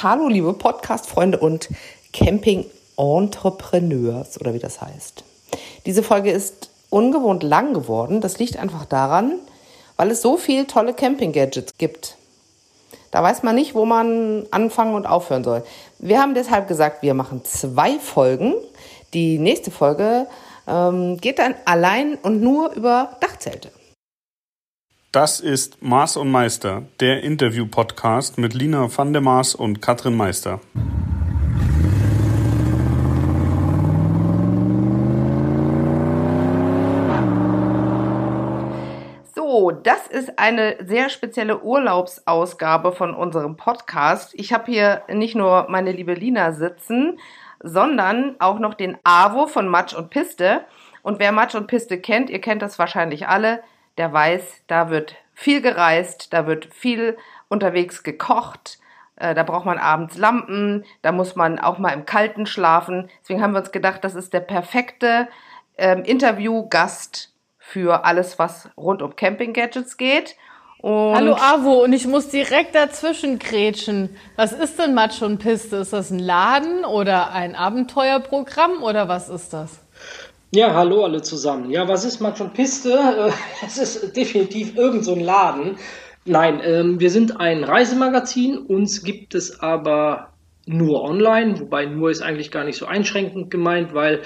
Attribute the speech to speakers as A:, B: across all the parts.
A: Hallo, liebe Podcast-Freunde und Camping-Entrepreneurs oder wie das heißt. Diese Folge ist ungewohnt lang geworden. Das liegt einfach daran, weil es so viele tolle Camping-Gadgets gibt. Da weiß man nicht, wo man anfangen und aufhören soll. Wir haben deshalb gesagt, wir machen zwei Folgen. Die nächste Folge ähm, geht dann allein und nur über Dachzelte.
B: Das ist Maß und Meister, der Interview-Podcast mit Lina van der Maas und Katrin Meister.
A: So, das ist eine sehr spezielle Urlaubsausgabe von unserem Podcast. Ich habe hier nicht nur meine liebe Lina sitzen, sondern auch noch den Avo von Matsch und Piste. Und wer Matsch und Piste kennt, ihr kennt das wahrscheinlich alle, der weiß, da wird viel gereist, da wird viel unterwegs gekocht, äh, da braucht man abends Lampen, da muss man auch mal im Kalten schlafen. Deswegen haben wir uns gedacht, das ist der perfekte ähm, Interviewgast für alles, was rund um Camping-Gadgets geht.
C: Und Hallo Avo, und ich muss direkt dazwischen grätschen. Was ist denn Matsch und Piste? Ist das ein Laden oder ein Abenteuerprogramm oder was ist das?
D: Ja, hallo alle zusammen. Ja, was ist Matsch und Piste? Äh, es ist definitiv irgend so ein Laden. Nein, ähm, wir sind ein Reisemagazin. Uns gibt es aber nur online, wobei nur ist eigentlich gar nicht so einschränkend gemeint, weil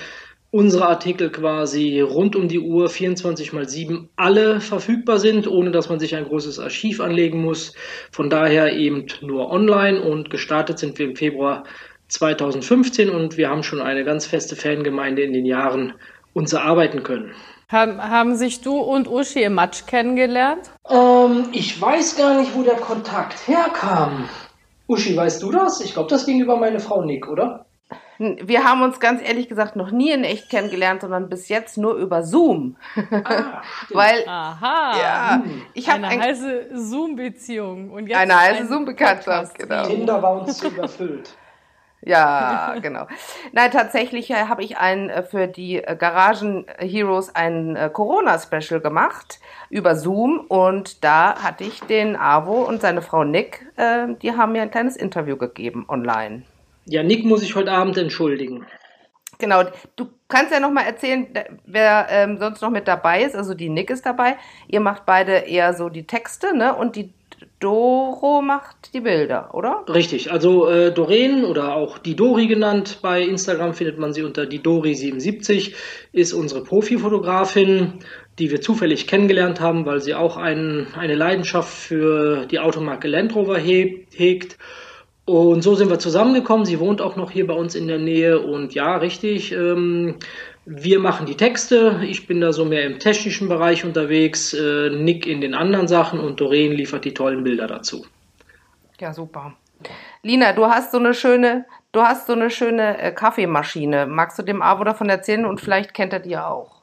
D: unsere Artikel quasi rund um die Uhr 24 mal 7 alle verfügbar sind, ohne dass man sich ein großes Archiv anlegen muss. Von daher eben nur online und gestartet sind wir im Februar 2015 und wir haben schon eine ganz feste Fangemeinde in den Jahren uns erarbeiten können.
C: Haben, haben sich du und Uschi im Matsch kennengelernt?
D: Ähm, ich weiß gar nicht, wo der Kontakt herkam. Uschi, weißt du das? Ich glaube, das ging über meine Frau Nick, oder?
A: Wir haben uns ganz ehrlich gesagt noch nie in echt kennengelernt, sondern bis jetzt nur über Zoom.
C: Ah, Weil, Aha. Ja, ich habe eine ein, heiße Zoom-Beziehung
A: eine heiße Zoom-Bekanntschaft,
D: genau. Tinder war uns zu überfüllt.
A: Ja, genau. Nein, tatsächlich äh, habe ich ein äh, für die äh, Garagen Heroes ein Corona-Special gemacht über Zoom und da hatte ich den Avo und seine Frau Nick, die haben mir ein kleines Interview gegeben online.
D: Ja, Nick muss ich heute Abend entschuldigen.
A: Genau, du kannst ja noch mal erzählen, wer ähm, sonst noch mit dabei ist. Also die Nick ist dabei. Ihr macht beide eher so die Texte, ne? Und die Doro macht die Bilder, oder?
D: Richtig, also äh, Doreen oder auch die Dori genannt, bei Instagram findet man sie unter die Dori77, ist unsere Profifotografin, die wir zufällig kennengelernt haben, weil sie auch ein, eine Leidenschaft für die Automarke Land Rover hegt. Und so sind wir zusammengekommen. Sie wohnt auch noch hier bei uns in der Nähe und ja, richtig. Ähm, wir machen die Texte, ich bin da so mehr im technischen Bereich unterwegs, äh, Nick in den anderen Sachen und Doreen liefert die tollen Bilder dazu.
A: Ja, super. Lina, du hast so eine schöne, du hast so eine schöne äh, Kaffeemaschine. Magst du dem Avo davon erzählen und vielleicht kennt er die auch?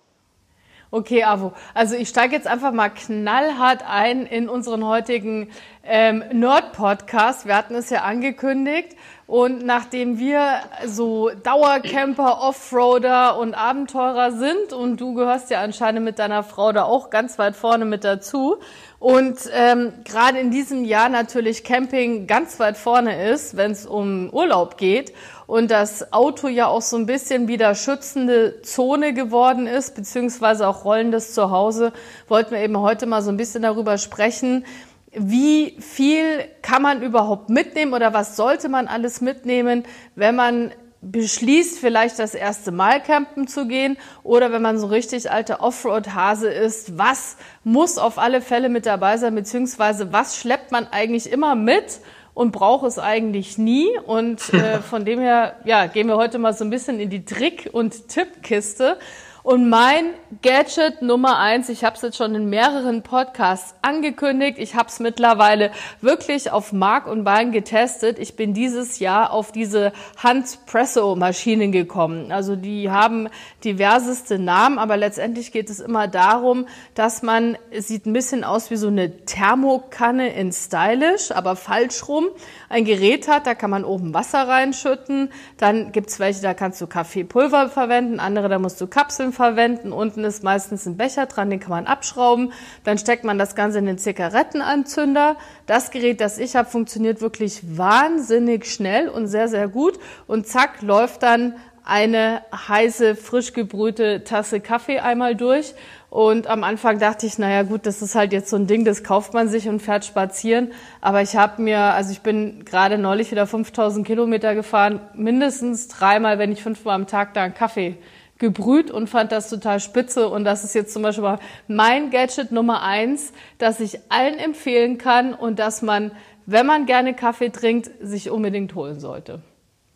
C: Okay, Avo. Also ich steige jetzt einfach mal knallhart ein in unseren heutigen ähm, Nerd-Podcast. Wir hatten es ja angekündigt. Und nachdem wir so Dauercamper, Offroader und Abenteurer sind und du gehörst ja anscheinend mit deiner Frau da auch ganz weit vorne mit dazu und ähm, gerade in diesem Jahr natürlich Camping ganz weit vorne ist, wenn es um Urlaub geht und das Auto ja auch so ein bisschen wieder schützende Zone geworden ist, beziehungsweise auch rollendes Zuhause, wollten wir eben heute mal so ein bisschen darüber sprechen, wie viel kann man überhaupt mitnehmen oder was sollte man alles mitnehmen, wenn man beschließt, vielleicht das erste Mal campen zu gehen oder wenn man so richtig alter Offroad-Hase ist, was muss auf alle Fälle mit dabei sein, beziehungsweise was schleppt man eigentlich immer mit und braucht es eigentlich nie. Und äh, von dem her, ja, gehen wir heute mal so ein bisschen in die Trick- und Tippkiste. Und mein Gadget Nummer eins, ich habe es jetzt schon in mehreren Podcasts angekündigt, ich habe es mittlerweile wirklich auf Mark und Bein getestet. Ich bin dieses Jahr auf diese Handpresso-Maschinen gekommen. Also die haben diverseste Namen, aber letztendlich geht es immer darum, dass man, es sieht ein bisschen aus wie so eine Thermokanne in Stylish, aber falsch rum, ein Gerät hat, da kann man oben Wasser reinschütten, dann gibt's welche, da kannst du Kaffeepulver verwenden, andere, da musst du Kapseln trotzdem verwenden. Unten ist meistens ein Becher dran, den kann man abschrauben. Dann steckt man das Ganze in den Zigarettenanzünder. Das Gerät, das ich habe, funktioniert wirklich wahnsinnig schnell und sehr, sehr gut. Und zack, läuft dann eine heiße, frisch gebrühte Tasse Kaffee einmal durch. Und am Anfang dachte ich, naja gut, das ist halt jetzt so ein Ding, das kauft man sich und fährt spazieren. Aber ich habe mir, also ich bin gerade neulich wieder 5000 Kilometer gefahren, mindestens dreimal, wenn nicht fünfmal am Tag da einen Kaffee gebrüht und fand das total spitze. Und das ist jetzt zum Beispiel mein Gadget Nummer eins, das ich allen empfehlen kann und dass man, wenn man gerne Kaffee trinkt, sich unbedingt holen sollte.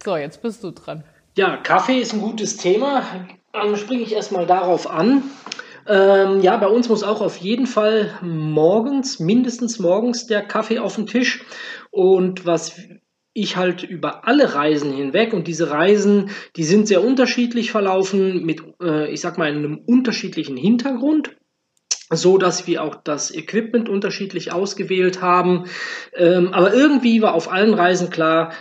C: So, jetzt bist du dran.
D: Ja, Kaffee ist ein gutes Thema. Dann springe ich erstmal darauf an. Ähm, ja, bei uns muss auch auf jeden Fall morgens, mindestens morgens, der Kaffee auf den Tisch. Und was ich halt über alle Reisen hinweg und diese Reisen, die sind sehr unterschiedlich verlaufen mit, äh, ich sag mal, einem unterschiedlichen Hintergrund so dass wir auch das Equipment unterschiedlich ausgewählt haben. Ähm, aber irgendwie war auf allen Reisen klar,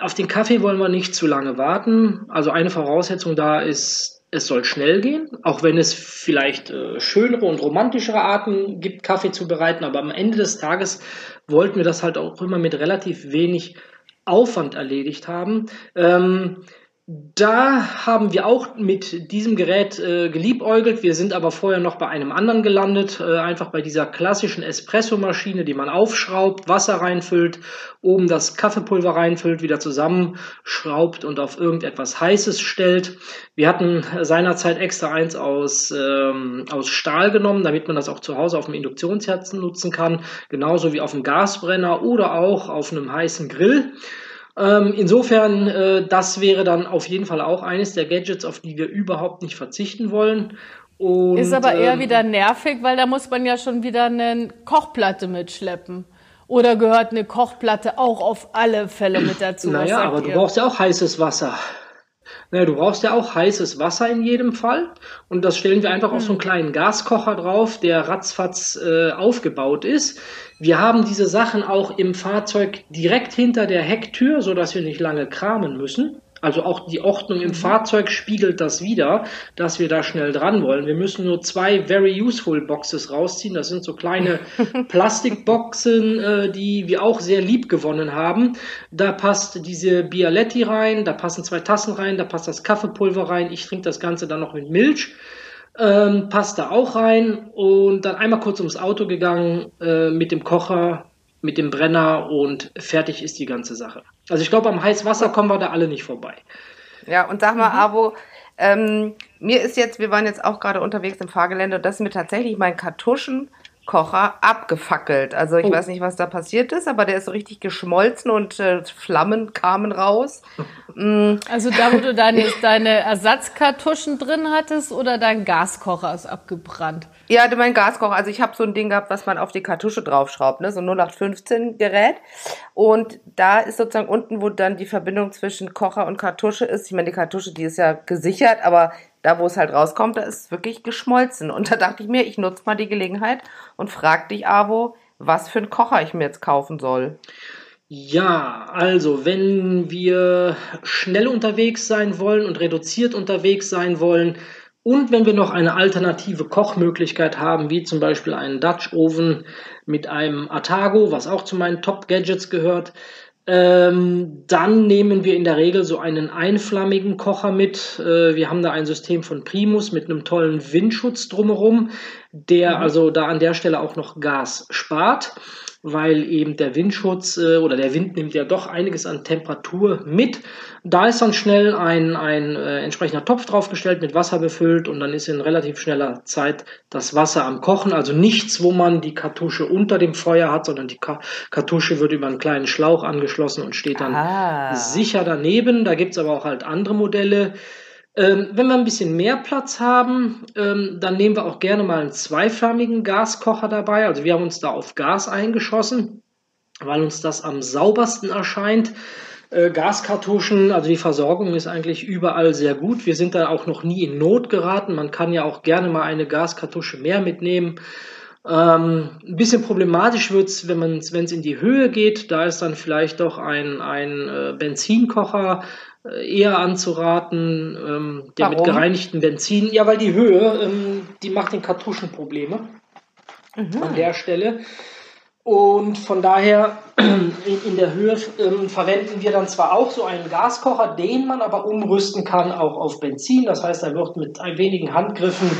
D: auf den Kaffee wollen wir nicht zu lange warten. Also eine Voraussetzung da ist, es soll schnell gehen, auch wenn es vielleicht äh, schönere und romantischere Arten gibt, Kaffee zu bereiten. Aber am Ende des Tages wollten wir das halt auch immer mit relativ wenig Aufwand erledigt haben. Ähm, da haben wir auch mit diesem Gerät äh, geliebäugelt. Wir sind aber vorher noch bei einem anderen gelandet, äh, einfach bei dieser klassischen Espresso-Maschine, die man aufschraubt, Wasser reinfüllt, oben das Kaffeepulver reinfüllt, wieder zusammenschraubt und auf irgendetwas Heißes stellt. Wir hatten seinerzeit extra eins aus, ähm, aus Stahl genommen, damit man das auch zu Hause auf dem Induktionsherzen nutzen kann, genauso wie auf dem Gasbrenner oder auch auf einem heißen Grill. Ähm, insofern, äh, das wäre dann auf jeden Fall auch eines der Gadgets, auf die wir überhaupt nicht verzichten wollen.
C: Und, ist aber eher ähm, wieder nervig, weil da muss man ja schon wieder eine Kochplatte mitschleppen. Oder gehört eine Kochplatte auch auf alle Fälle mit dazu?
D: Naja, aber ihr? du brauchst ja auch heißes Wasser. Naja, du brauchst ja auch heißes Wasser in jedem Fall. Und das stellen wir einfach hm. auf so einen hm. kleinen Gaskocher drauf, der ratzfatz äh, aufgebaut ist. Wir haben diese Sachen auch im Fahrzeug direkt hinter der Hecktür, so dass wir nicht lange kramen müssen. Also auch die Ordnung im mhm. Fahrzeug spiegelt das wieder, dass wir da schnell dran wollen. Wir müssen nur zwei Very Useful Boxes rausziehen. Das sind so kleine Plastikboxen, äh, die wir auch sehr lieb gewonnen haben. Da passt diese Bialetti rein, da passen zwei Tassen rein, da passt das Kaffeepulver rein. Ich trinke das Ganze dann noch mit Milch ähm, passt da auch rein und dann einmal kurz ums Auto gegangen äh, mit dem Kocher, mit dem Brenner und fertig ist die ganze Sache. Also ich glaube, am Heißwasser kommen wir da alle nicht vorbei.
A: Ja, und sag mal, mhm. Abo, ähm, mir ist jetzt, wir waren jetzt auch gerade unterwegs im Fahrgelände und das ist mir tatsächlich mein Kartuschen Kocher abgefackelt. Also ich oh. weiß nicht, was da passiert ist, aber der ist so richtig geschmolzen und äh, Flammen kamen raus.
C: Mm. Also da, wo du deine, deine Ersatzkartuschen drin hattest oder dein Gaskocher ist abgebrannt?
A: Ja, mein Gaskocher. Also ich habe so ein Ding gehabt, was man auf die Kartusche draufschraubt, ne? so ein 0815 Gerät. Und da ist sozusagen unten, wo dann die Verbindung zwischen Kocher und Kartusche ist. Ich meine, die Kartusche, die ist ja gesichert, aber da, wo es halt rauskommt, da ist es wirklich geschmolzen. Und da dachte ich mir, ich nutze mal die Gelegenheit und frag dich, Avo, was für einen Kocher ich mir jetzt kaufen soll.
D: Ja, also wenn wir schnell unterwegs sein wollen und reduziert unterwegs sein wollen und wenn wir noch eine alternative Kochmöglichkeit haben, wie zum Beispiel einen Dutch Oven mit einem Atago, was auch zu meinen Top Gadgets gehört, ähm, dann nehmen wir in der Regel so einen einflammigen Kocher mit. Äh, wir haben da ein System von Primus mit einem tollen Windschutz drumherum, der mhm. also da an der Stelle auch noch Gas spart weil eben der Windschutz äh, oder der Wind nimmt ja doch einiges an Temperatur mit. Da ist dann schnell ein, ein äh, entsprechender Topf draufgestellt, mit Wasser befüllt und dann ist in relativ schneller Zeit das Wasser am Kochen. Also nichts, wo man die Kartusche unter dem Feuer hat, sondern die Ka Kartusche wird über einen kleinen Schlauch angeschlossen und steht dann ah. sicher daneben. Da gibt's aber auch halt andere Modelle. Ähm, wenn wir ein bisschen mehr Platz haben, ähm, dann nehmen wir auch gerne mal einen zweiflammigen Gaskocher dabei. Also wir haben uns da auf Gas eingeschossen, weil uns das am saubersten erscheint. Äh, Gaskartuschen, also die Versorgung ist eigentlich überall sehr gut. Wir sind da auch noch nie in Not geraten. Man kann ja auch gerne mal eine Gaskartusche mehr mitnehmen. Ähm, ein bisschen problematisch wenn man wenn es in die Höhe geht. Da ist dann vielleicht doch ein, ein äh, Benzinkocher eher anzuraten, ähm, der Warum? mit gereinigtem Benzin. Ja, weil die Höhe, ähm, die macht den Kartuschen Probleme mhm. an der Stelle. Und von daher in, in der Höhe ähm, verwenden wir dann zwar auch so einen Gaskocher, den man aber umrüsten kann auch auf Benzin. Das heißt, da wird mit ein wenigen Handgriffen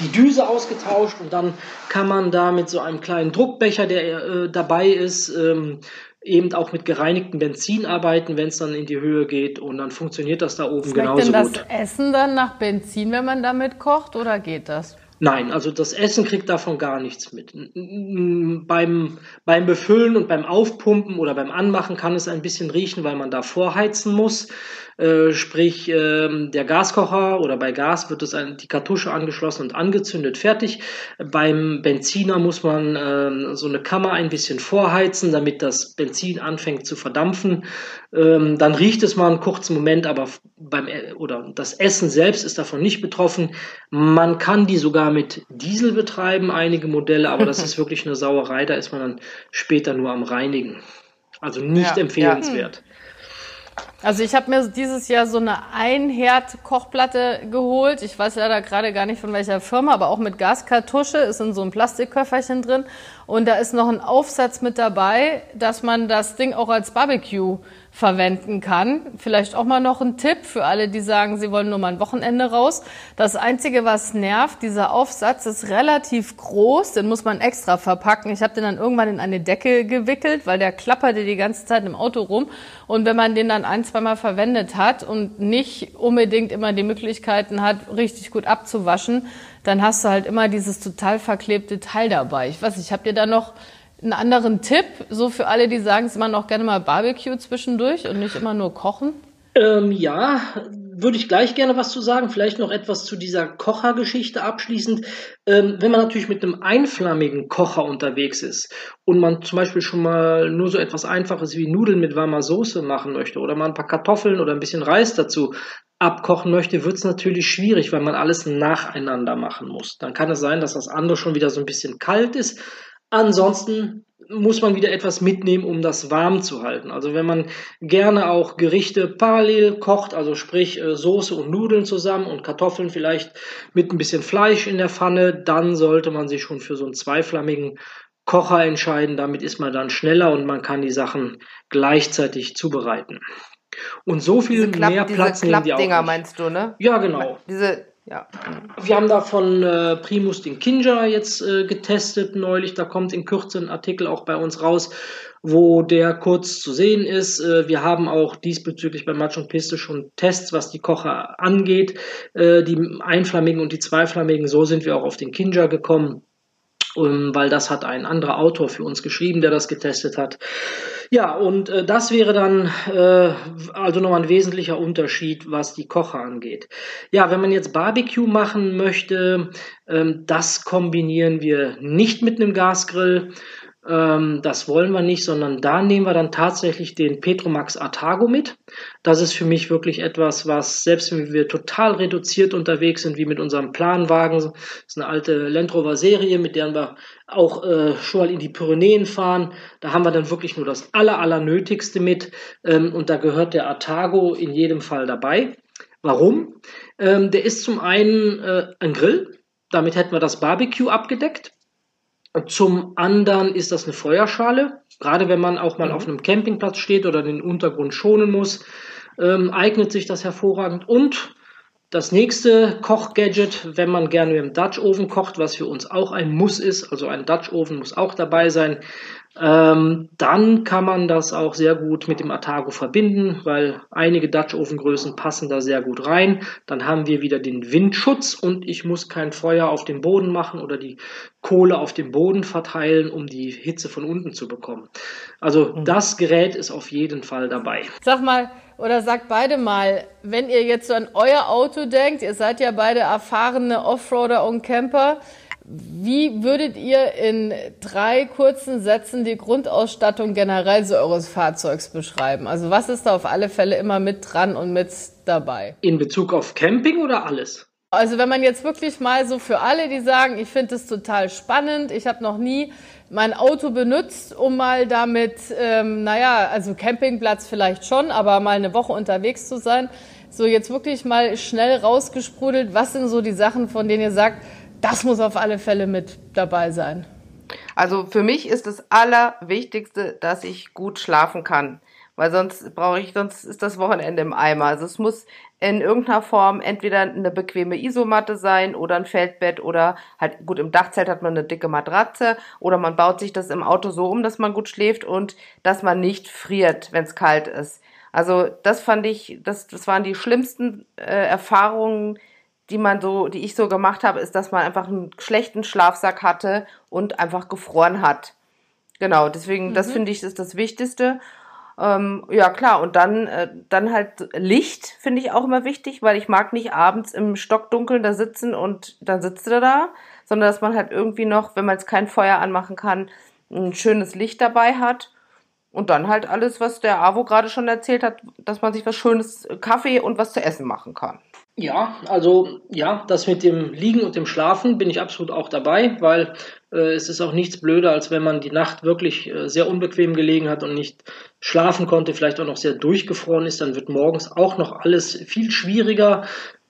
D: die Düse ausgetauscht und dann kann man da mit so einem kleinen Druckbecher, der äh, dabei ist, ähm, eben auch mit gereinigtem Benzin arbeiten, wenn es dann in die Höhe geht und dann funktioniert das da oben Schmeckt genauso denn
C: das
D: gut.
C: Essen dann nach Benzin, wenn man damit kocht oder geht das?
D: Nein, also das Essen kriegt davon gar nichts mit. Beim, beim Befüllen und beim Aufpumpen oder beim Anmachen kann es ein bisschen riechen, weil man da vorheizen muss. Äh, sprich, äh, der Gaskocher oder bei Gas wird es ein, die Kartusche angeschlossen und angezündet, fertig. Beim Benziner muss man äh, so eine Kammer ein bisschen vorheizen, damit das Benzin anfängt zu verdampfen. Ähm, dann riecht es mal einen kurzen Moment, aber beim äh, oder das Essen selbst ist davon nicht betroffen. Man kann die sogar mit Diesel betreiben, einige Modelle, aber das ist wirklich eine Sauerei. Da ist man dann später nur am Reinigen. Also nicht ja, empfehlenswert. Ja.
C: Also ich habe mir dieses Jahr so eine Einherd-Kochplatte geholt. Ich weiß leider gerade gar nicht von welcher Firma, aber auch mit Gaskartusche, ist in so einem Plastikköfferchen drin. Und da ist noch ein Aufsatz mit dabei, dass man das Ding auch als Barbecue verwenden kann. Vielleicht auch mal noch ein Tipp für alle, die sagen, sie wollen nur mal ein Wochenende raus. Das Einzige, was nervt, dieser Aufsatz ist relativ groß, den muss man extra verpacken. Ich habe den dann irgendwann in eine Decke gewickelt, weil der klapperte die ganze Zeit im Auto rum. Und wenn man den dann ein, zweimal verwendet hat und nicht unbedingt immer die Möglichkeiten hat, richtig gut abzuwaschen, dann hast du halt immer dieses total verklebte Teil dabei. Ich weiß nicht, habt ihr da noch einen anderen Tipp, so für alle, die sagen, sie machen auch gerne mal Barbecue zwischendurch und nicht immer nur kochen?
D: Ähm, ja, würde ich gleich gerne was zu sagen. Vielleicht noch etwas zu dieser Kochergeschichte abschließend. Ähm, wenn man natürlich mit einem einflammigen Kocher unterwegs ist und man zum Beispiel schon mal nur so etwas Einfaches wie Nudeln mit warmer Soße machen möchte oder mal ein paar Kartoffeln oder ein bisschen Reis dazu abkochen möchte, wird es natürlich schwierig, weil man alles nacheinander machen muss. Dann kann es sein, dass das andere schon wieder so ein bisschen kalt ist Ansonsten muss man wieder etwas mitnehmen, um das warm zu halten. Also wenn man gerne auch Gerichte parallel kocht, also sprich äh, Soße und Nudeln zusammen und Kartoffeln vielleicht mit ein bisschen Fleisch in der Pfanne, dann sollte man sich schon für so einen zweiflammigen Kocher entscheiden. Damit ist man dann schneller und man kann die Sachen gleichzeitig zubereiten. Und so viel Klapp, mehr Platz
A: nehmen die auch nicht. meinst du, ne?
D: Ja, genau.
A: Diese ja.
D: Wir haben da von äh, Primus den Kinja jetzt äh, getestet neulich. Da kommt in Kürze ein Artikel auch bei uns raus, wo der kurz zu sehen ist. Äh, wir haben auch diesbezüglich bei Match und Piste schon Tests, was die Kocher angeht. Äh, die einflammigen und die zweiflammigen, so sind wir auch auf den Kinja gekommen, weil das hat ein anderer Autor für uns geschrieben, der das getestet hat. Ja, und äh, das wäre dann äh, also nochmal ein wesentlicher Unterschied, was die Kocher angeht. Ja, wenn man jetzt Barbecue machen möchte, ähm, das kombinieren wir nicht mit einem Gasgrill. Ähm, das wollen wir nicht, sondern da nehmen wir dann tatsächlich den Petromax Artago mit. Das ist für mich wirklich etwas, was selbst wenn wir total reduziert unterwegs sind, wie mit unserem Planwagen, das ist eine alte Land Rover Serie, mit der wir auch äh, schon mal in die Pyrenäen fahren, da haben wir dann wirklich nur das aller, aller Nötigste mit ähm, und da gehört der Artago in jedem Fall dabei. Warum? Ähm, der ist zum einen äh, ein Grill, damit hätten wir das Barbecue abgedeckt. Zum anderen ist das eine Feuerschale. Gerade wenn man auch mal mhm. auf einem Campingplatz steht oder den Untergrund schonen muss, ähm, eignet sich das hervorragend. Und das nächste Kochgadget, wenn man gerne dem Dutch Oven kocht, was für uns auch ein Muss ist, also ein Dutch Oven muss auch dabei sein, ähm, dann kann man das auch sehr gut mit dem Atago verbinden, weil einige Dutch Oven Größen passen da sehr gut rein. Dann haben wir wieder den Windschutz und ich muss kein Feuer auf dem Boden machen oder die Kohle auf dem Boden verteilen, um die Hitze von unten zu bekommen. Also mhm. das Gerät ist auf jeden Fall dabei.
C: Sag mal, oder sagt beide mal, wenn ihr jetzt so an euer Auto denkt, ihr seid ja beide erfahrene Offroader und Camper, wie würdet ihr in drei kurzen Sätzen die Grundausstattung generell so eures Fahrzeugs beschreiben? Also was ist da auf alle Fälle immer mit dran und mit dabei?
D: In Bezug auf Camping oder alles?
C: Also wenn man jetzt wirklich mal so für alle, die sagen, ich finde es total spannend, ich habe noch nie mein Auto benutzt, um mal damit, ähm, naja, also Campingplatz vielleicht schon, aber mal eine Woche unterwegs zu sein. So jetzt wirklich mal schnell rausgesprudelt, was sind so die Sachen, von denen ihr sagt, das muss auf alle Fälle mit dabei sein?
A: Also für mich ist das Allerwichtigste, dass ich gut schlafen kann. Weil sonst brauche ich, sonst ist das Wochenende im Eimer. Also es muss in irgendeiner Form entweder eine bequeme Isomatte sein oder ein Feldbett oder halt gut im Dachzelt hat man eine dicke Matratze oder man baut sich das im Auto so um, dass man gut schläft und dass man nicht friert, wenn es kalt ist. Also das fand ich, das, das waren die schlimmsten äh, Erfahrungen, die man so, die ich so gemacht habe, ist, dass man einfach einen schlechten Schlafsack hatte und einfach gefroren hat. Genau, deswegen, mhm. das finde ich, ist das Wichtigste. Ähm, ja, klar, und dann, äh, dann halt Licht finde ich auch immer wichtig, weil ich mag nicht abends im Stockdunkeln da sitzen und dann sitzt er da, sondern dass man halt irgendwie noch, wenn man jetzt kein Feuer anmachen kann, ein schönes Licht dabei hat. Und dann halt alles, was der Avo gerade schon erzählt hat, dass man sich was Schönes Kaffee und was zu essen machen kann.
D: Ja, also ja, das mit dem Liegen und dem Schlafen bin ich absolut auch dabei, weil äh, es ist auch nichts blöder, als wenn man die Nacht wirklich äh, sehr unbequem gelegen hat und nicht schlafen konnte, vielleicht auch noch sehr durchgefroren ist, dann wird morgens auch noch alles viel schwieriger.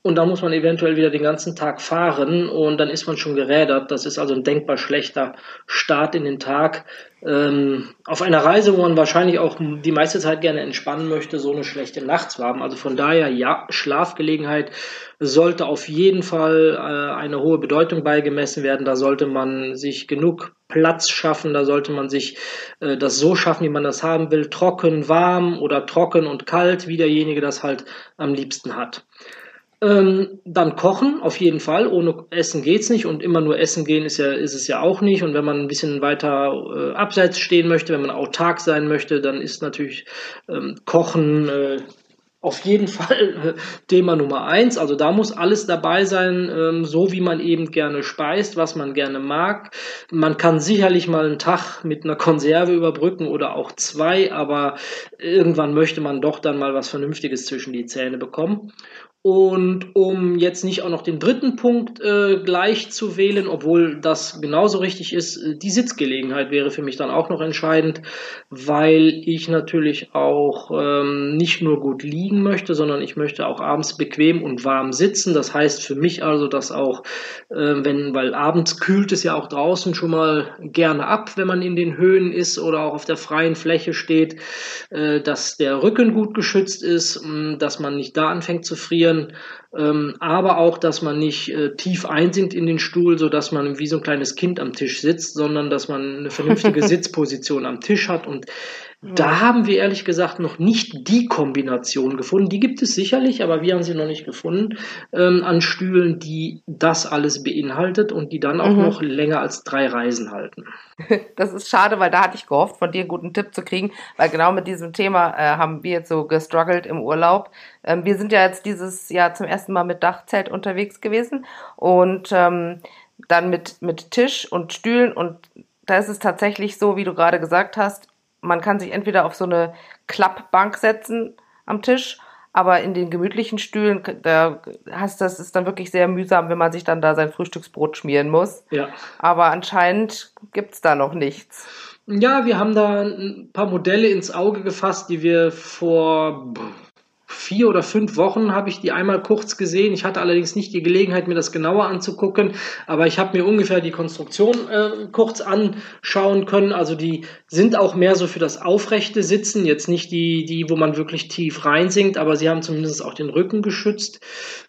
D: Und da muss man eventuell wieder den ganzen Tag fahren und dann ist man schon gerädert. Das ist also ein denkbar schlechter Start in den Tag. Ähm, auf einer Reise, wo man wahrscheinlich auch die meiste Zeit gerne entspannen möchte, so eine schlechte Nacht zu haben. Also von daher, ja, Schlafgelegenheit sollte auf jeden Fall äh, eine hohe Bedeutung beigemessen werden. Da sollte man sich genug Platz schaffen, da sollte man sich äh, das so schaffen, wie man das haben will. Trocken, warm oder trocken und kalt, wie derjenige das halt am liebsten hat. Ähm, dann kochen, auf jeden Fall. Ohne Essen geht's nicht und immer nur essen gehen ist ja, ist es ja auch nicht. Und wenn man ein bisschen weiter äh, abseits stehen möchte, wenn man autark sein möchte, dann ist natürlich ähm, Kochen äh, auf jeden Fall äh, Thema Nummer eins. Also da muss alles dabei sein, ähm, so wie man eben gerne speist, was man gerne mag. Man kann sicherlich mal einen Tag mit einer Konserve überbrücken oder auch zwei, aber irgendwann möchte man doch dann mal was Vernünftiges zwischen die Zähne bekommen. Und um jetzt nicht auch noch den dritten Punkt äh, gleich zu wählen, obwohl das genauso richtig ist, äh, die Sitzgelegenheit wäre für mich dann auch noch entscheidend, weil ich natürlich auch ähm, nicht nur gut liegen möchte, sondern ich möchte auch abends bequem und warm sitzen. Das heißt für mich also, dass auch, äh, wenn, weil abends kühlt es ja auch draußen schon mal gerne ab, wenn man in den Höhen ist oder auch auf der freien Fläche steht, äh, dass der Rücken gut geschützt ist, dass man nicht da anfängt zu frieren können, ähm, aber auch, dass man nicht äh, tief einsinkt in den Stuhl, so dass man wie so ein kleines Kind am Tisch sitzt, sondern dass man eine vernünftige Sitzposition am Tisch hat und da haben wir ehrlich gesagt noch nicht die Kombination gefunden. Die gibt es sicherlich, aber wir haben sie noch nicht gefunden ähm, an Stühlen, die das alles beinhaltet und die dann auch mhm. noch länger als drei Reisen halten.
A: Das ist schade, weil da hatte ich gehofft, von dir einen guten Tipp zu kriegen, weil genau mit diesem Thema äh, haben wir jetzt so gestruggelt im Urlaub. Ähm, wir sind ja jetzt dieses Jahr zum ersten Mal mit Dachzelt unterwegs gewesen und ähm, dann mit, mit Tisch und Stühlen und da ist es tatsächlich so, wie du gerade gesagt hast, man kann sich entweder auf so eine Klappbank setzen am Tisch, aber in den gemütlichen Stühlen, da hast das ist dann wirklich sehr mühsam, wenn man sich dann da sein Frühstücksbrot schmieren muss. Ja. Aber anscheinend gibt es da noch nichts.
D: Ja, wir haben da ein paar Modelle ins Auge gefasst, die wir vor vier oder fünf Wochen habe ich die einmal kurz gesehen. Ich hatte allerdings nicht die Gelegenheit, mir das genauer anzugucken, aber ich habe mir ungefähr die Konstruktion äh, kurz anschauen können. Also die sind auch mehr so für das aufrechte Sitzen, jetzt nicht die, die, wo man wirklich tief reinsinkt, aber sie haben zumindest auch den Rücken geschützt.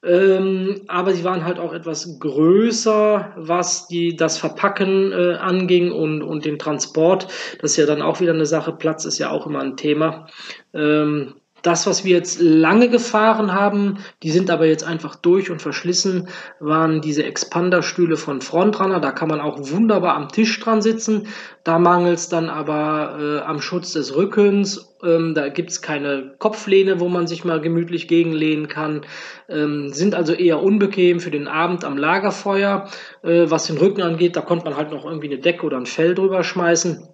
D: Ähm, aber sie waren halt auch etwas größer, was die, das Verpacken äh, anging und, und den Transport. Das ist ja dann auch wieder eine Sache. Platz ist ja auch immer ein Thema. Ähm, das, was wir jetzt lange gefahren haben, die sind aber jetzt einfach durch und verschlissen, waren diese Expanderstühle von Frontrunner. Da kann man auch wunderbar am Tisch dran sitzen. Da mangelt es dann aber äh, am Schutz des Rückens. Ähm, da gibt es keine Kopflehne, wo man sich mal gemütlich gegenlehnen kann. Ähm, sind also eher unbequem für den Abend am Lagerfeuer. Äh, was den Rücken angeht, da konnte man halt noch irgendwie eine Decke oder ein Fell drüber schmeißen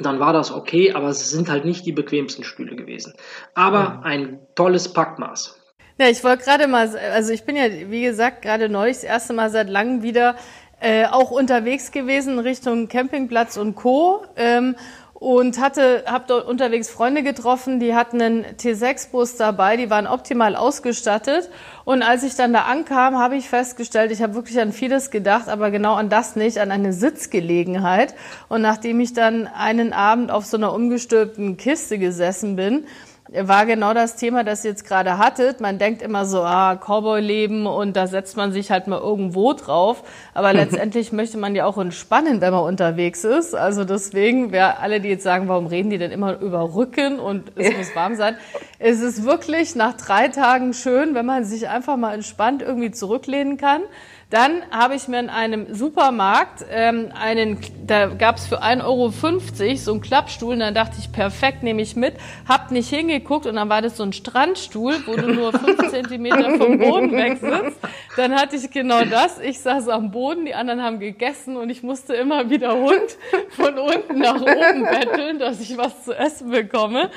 D: dann war das okay, aber es sind halt nicht die bequemsten Stühle gewesen. Aber mhm. ein tolles Packmaß.
C: Ja, ich wollte gerade mal, also ich bin ja, wie gesagt, gerade neulich das erste Mal seit langem wieder äh, auch unterwegs gewesen Richtung Campingplatz und Co. Ähm, und hatte, habe dort unterwegs Freunde getroffen, die hatten einen T6-Bus dabei, die waren optimal ausgestattet. Und als ich dann da ankam, habe ich festgestellt, ich habe wirklich an vieles gedacht, aber genau an das nicht, an eine Sitzgelegenheit. Und nachdem ich dann einen Abend auf so einer umgestülpten Kiste gesessen bin, war genau das Thema, das ihr jetzt gerade hattet. Man denkt immer so, ah, Cowboy-Leben und da setzt man sich halt mal irgendwo drauf. Aber letztendlich möchte man ja auch entspannen, wenn man unterwegs ist. Also deswegen, wer alle, die jetzt sagen, warum reden die denn immer über Rücken und es muss warm sein, es ist wirklich nach drei Tagen schön, wenn man sich einfach mal entspannt irgendwie zurücklehnen kann. Dann habe ich mir in einem Supermarkt ähm, einen, da gab es für 1,50 Euro so einen Klappstuhl und dann dachte ich, perfekt, nehme ich mit, hab nicht hingeguckt und dann war das so ein Strandstuhl, wo du nur fünf Zentimeter vom Boden weg sitzt. Dann hatte ich genau das. Ich saß am Boden, die anderen haben gegessen und ich musste immer wieder Hund von unten nach oben betteln, dass ich was zu essen bekomme.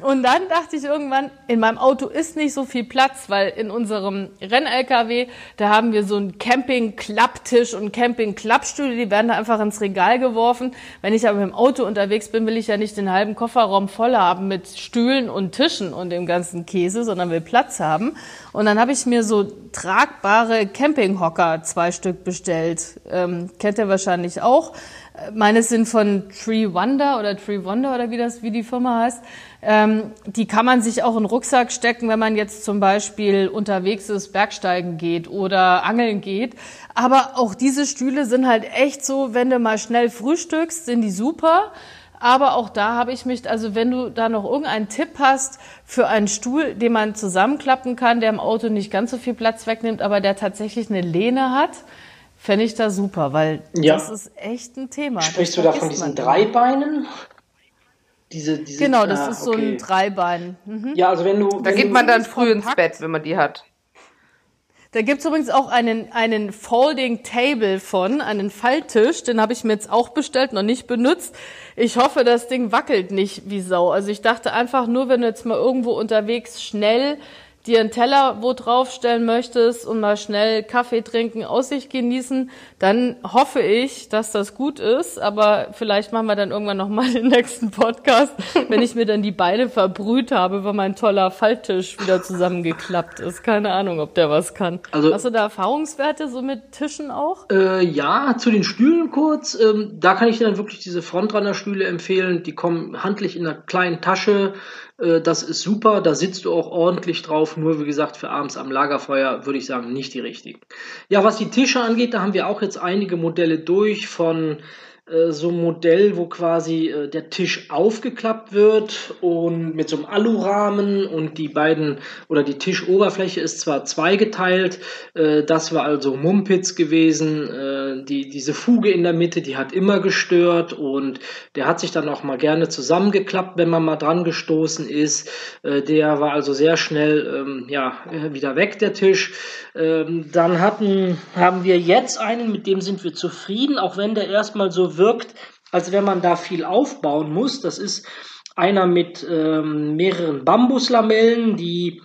C: Und dann dachte ich irgendwann, in meinem Auto ist nicht so viel Platz, weil in unserem Renn-LKW, da haben wir so einen Camping-Klapptisch und Camping-Klappstühle, die werden da einfach ins Regal geworfen. Wenn ich aber im Auto unterwegs bin, will ich ja nicht den halben Kofferraum voll haben mit Stühlen und Tischen und dem ganzen Käse, sondern will Platz haben. Und dann habe ich mir so tragbare Campinghocker zwei Stück bestellt. Ähm, kennt ihr wahrscheinlich auch. Meine sind von Tree Wonder oder Tree Wonder oder wie das, wie die Firma heißt. Ähm, die kann man sich auch in den Rucksack stecken, wenn man jetzt zum Beispiel unterwegs ist, Bergsteigen geht oder angeln geht. Aber auch diese Stühle sind halt echt so, wenn du mal schnell frühstückst, sind die super. Aber auch da habe ich mich, also wenn du da noch irgendeinen Tipp hast für einen Stuhl, den man zusammenklappen kann, der im Auto nicht ganz so viel Platz wegnimmt, aber der tatsächlich eine Lehne hat, fände ich da super, weil ja. das ist echt ein Thema.
D: Sprichst du da von diesen drei Beinen? Diese, diese,
C: genau, das ah, ist so okay. ein Dreibein.
A: Mhm. Ja, also wenn du. Da geht man dann früh ins Bett, wenn man die hat.
C: Da gibt's übrigens auch einen, einen Folding Table von, einen Falltisch, den habe ich mir jetzt auch bestellt, noch nicht benutzt. Ich hoffe, das Ding wackelt nicht wie Sau. Also ich dachte einfach nur, wenn du jetzt mal irgendwo unterwegs schnell dir einen Teller wo draufstellen möchtest und mal schnell Kaffee trinken, Aussicht genießen, dann hoffe ich, dass das gut ist. Aber vielleicht machen wir dann irgendwann nochmal den nächsten Podcast, wenn ich mir dann die Beine verbrüht habe, weil mein toller Falltisch wieder zusammengeklappt ist. Keine Ahnung, ob der was kann. Also, Hast du da Erfahrungswerte so mit Tischen auch?
D: Äh, ja, zu den Stühlen kurz. Ähm, da kann ich dir dann wirklich diese Frontrunner-Stühle empfehlen. Die kommen handlich in einer kleinen Tasche das ist super, da sitzt du auch ordentlich drauf. Nur wie gesagt, für abends am Lagerfeuer würde ich sagen, nicht die richtigen. Ja, was die Tische angeht, da haben wir auch jetzt einige Modelle durch von äh, so ein Modell, wo quasi äh, der Tisch aufgeklappt wird und mit so einem Alurahmen und die beiden oder die Tischoberfläche ist zwar zweigeteilt, äh, das war also Mumpitz gewesen, äh, die, diese Fuge in der Mitte, die hat immer gestört und der hat sich dann auch mal gerne zusammengeklappt, wenn man mal dran gestoßen ist. Äh, der war also sehr schnell ähm, ja, äh, wieder weg, der Tisch. Ähm, dann hatten, haben wir jetzt einen, mit dem sind wir zufrieden, auch wenn der erstmal so wirkt, als wenn man da viel aufbauen muss. Das ist einer mit ähm, mehreren Bambuslamellen, die,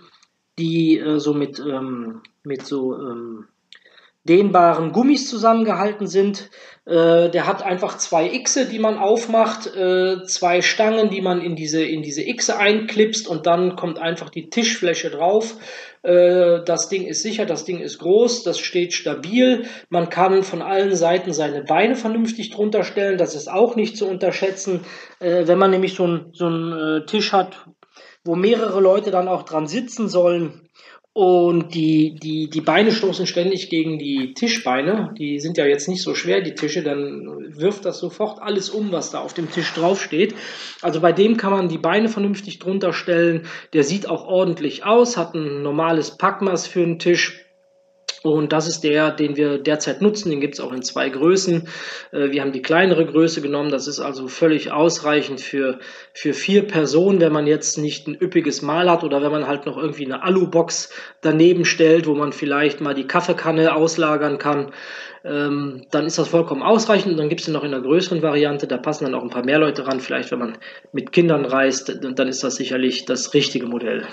D: die äh, so mit, ähm, mit so ähm, dehnbaren Gummis zusammengehalten sind. Äh, der hat einfach zwei Xe, die man aufmacht, äh, zwei Stangen, die man in diese, in diese Xe einklipst und dann kommt einfach die Tischfläche drauf. Äh, das Ding ist sicher, das Ding ist groß, das steht stabil. Man kann von allen Seiten seine Beine vernünftig drunter stellen. Das ist auch nicht zu unterschätzen. Äh, wenn man nämlich so einen so einen Tisch hat, wo mehrere Leute dann auch dran sitzen sollen, und die, die, die Beine stoßen ständig gegen die Tischbeine. Die sind ja jetzt nicht so schwer, die Tische. Dann wirft das sofort alles um, was da auf dem Tisch draufsteht. Also bei dem kann man die Beine vernünftig drunter stellen. Der sieht auch ordentlich aus, hat ein normales Packmaß für einen Tisch. Und das ist der, den wir derzeit nutzen. Den gibt es auch in zwei Größen. Äh, wir haben die kleinere Größe genommen. Das ist also völlig ausreichend für, für vier Personen, wenn man jetzt nicht ein üppiges Mahl hat oder wenn man halt noch irgendwie eine Alubox daneben stellt, wo man vielleicht mal die Kaffeekanne auslagern kann. Ähm, dann ist das vollkommen ausreichend. Und dann gibt es noch in einer größeren Variante, da passen dann auch ein paar mehr Leute ran. Vielleicht, wenn man mit Kindern reist, dann ist das sicherlich das richtige Modell.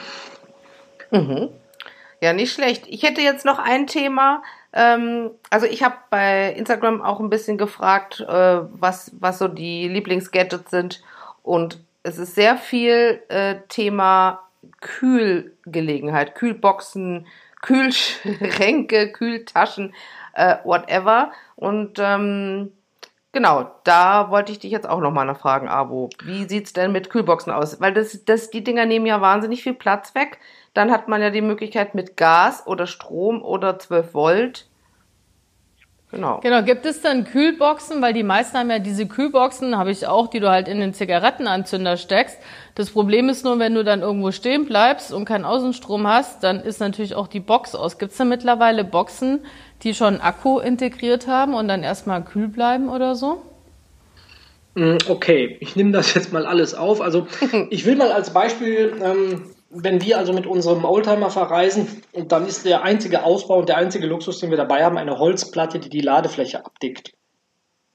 A: Mhm. Ja, nicht schlecht. Ich hätte jetzt noch ein Thema. Ähm, also ich habe bei Instagram auch ein bisschen gefragt, äh, was, was so die Lieblingsgadgets sind. Und es ist sehr viel äh, Thema Kühlgelegenheit, Kühlboxen, Kühlschränke, Kühltaschen, äh, whatever. Und ähm, genau, da wollte ich dich jetzt auch nochmal nachfragen, Abo. Wie sieht's denn mit Kühlboxen aus? Weil das, das, die Dinger nehmen ja wahnsinnig viel Platz weg. Dann hat man ja die Möglichkeit mit Gas oder Strom oder 12 Volt.
C: Genau. Genau. Gibt es dann Kühlboxen? Weil die meisten haben ja diese Kühlboxen, habe ich auch, die du halt in den Zigarettenanzünder steckst. Das Problem ist nur, wenn du dann irgendwo stehen bleibst und keinen Außenstrom hast, dann ist natürlich auch die Box aus. Gibt es da mittlerweile Boxen, die schon Akku integriert haben und dann erstmal kühl bleiben oder so?
D: Mm, okay, ich nehme das jetzt mal alles auf. Also ich will mal als Beispiel ähm, wenn wir also mit unserem Oldtimer verreisen, und dann ist der einzige Ausbau und der einzige Luxus, den wir dabei haben, eine Holzplatte, die die Ladefläche abdeckt.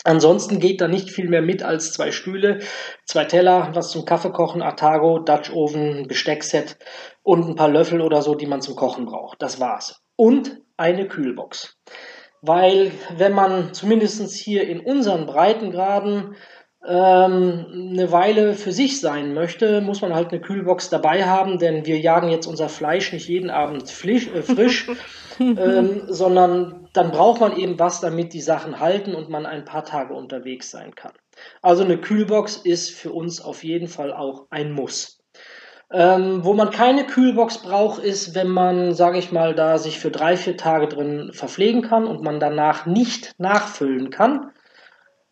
D: Ansonsten geht da nicht viel mehr mit als zwei Stühle, zwei Teller, was zum Kaffeekochen, Atago, Dutch Oven, Besteckset und ein paar Löffel oder so, die man zum Kochen braucht. Das war's. Und eine Kühlbox. Weil wenn man zumindest hier in unseren Breitengraden ähm, eine Weile für sich sein möchte, muss man halt eine Kühlbox dabei haben, denn wir jagen jetzt unser Fleisch nicht jeden Abend frisch, äh, frisch ähm, sondern dann braucht man eben was, damit die Sachen halten und man ein paar Tage unterwegs sein kann. Also eine Kühlbox ist für uns auf jeden Fall auch ein Muss. Ähm, wo man keine Kühlbox braucht, ist, wenn man, sage ich mal, da sich für drei, vier Tage drin verpflegen kann und man danach nicht nachfüllen kann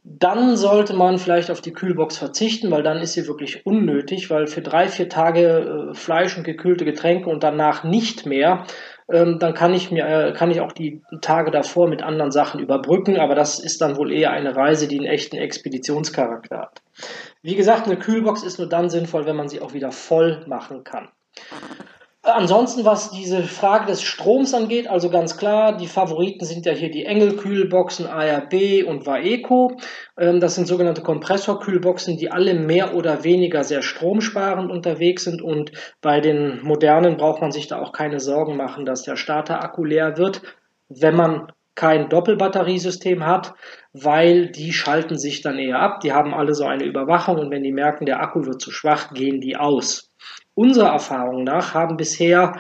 D: dann sollte man vielleicht auf die Kühlbox verzichten, weil dann ist sie wirklich unnötig, weil für drei, vier Tage äh, Fleisch und gekühlte Getränke und danach nicht mehr, ähm, dann kann ich mir, äh, kann ich auch die Tage davor mit anderen Sachen überbrücken, aber das ist dann wohl eher eine Reise, die einen echten Expeditionscharakter hat. Wie gesagt, eine Kühlbox ist nur dann sinnvoll, wenn man sie auch wieder voll machen kann. Ansonsten, was diese Frage des Stroms angeht, also ganz klar, die Favoriten sind ja hier die Engel-Kühlboxen ARB und Vaeco. Ähm, das sind sogenannte Kompressorkühlboxen, die alle mehr oder weniger sehr stromsparend unterwegs sind und bei den modernen braucht man sich da auch keine Sorgen machen, dass der Starterakku leer wird, wenn man kein Doppelbatteriesystem hat, weil die schalten sich dann eher ab. Die haben alle so eine Überwachung und wenn die merken, der Akku wird zu schwach, gehen die aus. Unserer Erfahrung nach haben bisher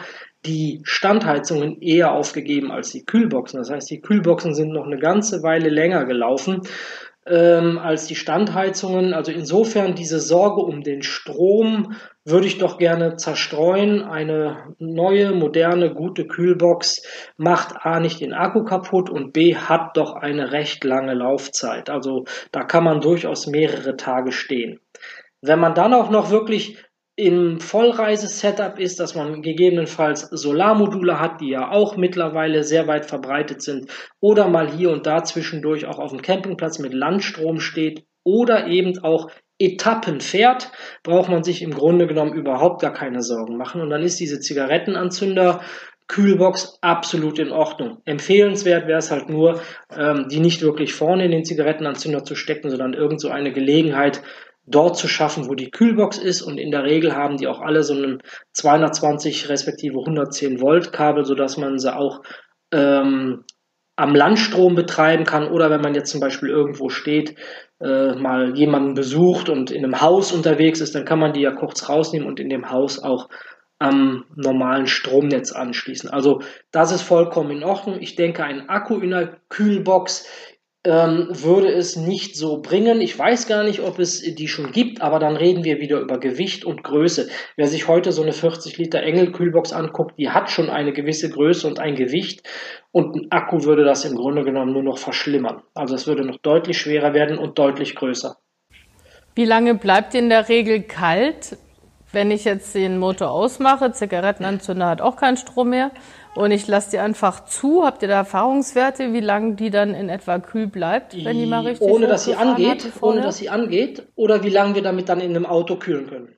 D: die Standheizungen eher aufgegeben als die Kühlboxen. Das heißt, die Kühlboxen sind noch eine ganze Weile länger gelaufen ähm, als die Standheizungen. Also insofern diese Sorge um den Strom würde ich doch gerne zerstreuen. Eine neue, moderne, gute Kühlbox macht A nicht den Akku kaputt und B hat doch eine recht lange Laufzeit. Also da kann man durchaus mehrere Tage stehen. Wenn man dann auch noch wirklich im Vollreise-Setup ist, dass man gegebenenfalls Solarmodule hat, die ja auch mittlerweile sehr weit verbreitet sind, oder mal hier und da zwischendurch auch auf dem Campingplatz mit Landstrom steht oder eben auch Etappen fährt, braucht man sich im Grunde genommen überhaupt gar keine Sorgen machen. Und dann ist diese Zigarettenanzünder Kühlbox absolut in Ordnung. Empfehlenswert wäre es halt nur, ähm, die nicht wirklich vorne in den Zigarettenanzünder zu stecken, sondern irgend so eine Gelegenheit dort zu schaffen, wo die Kühlbox ist. Und in der Regel haben die auch alle so einen 220 respektive 110 Volt Kabel, sodass man sie auch ähm, am Landstrom betreiben kann oder wenn man jetzt zum Beispiel irgendwo steht, äh, mal jemanden besucht und in einem Haus unterwegs ist, dann kann man die ja kurz rausnehmen und in dem Haus auch am normalen Stromnetz anschließen. Also das ist vollkommen in Ordnung. Ich denke, ein Akku in der Kühlbox ähm, würde es nicht so bringen. Ich weiß gar nicht, ob es die schon gibt, aber dann reden wir wieder über Gewicht und Größe. Wer sich heute so eine 40 Liter Engel-Kühlbox anguckt, die hat schon eine gewisse Größe und ein Gewicht und ein Akku würde das im Grunde genommen nur noch verschlimmern. Also es würde noch deutlich schwerer werden und deutlich größer.
C: Wie lange bleibt in der Regel kalt, wenn ich jetzt den Motor ausmache? Zigarettenanzünder hat auch keinen Strom mehr und ich lasse die einfach zu. Habt ihr da Erfahrungswerte, wie lange die dann in etwa kühl bleibt, wenn die mal richtig
D: Ohne dass sie angeht, ohne dass sie angeht, oder wie lange wir damit dann in einem Auto kühlen können.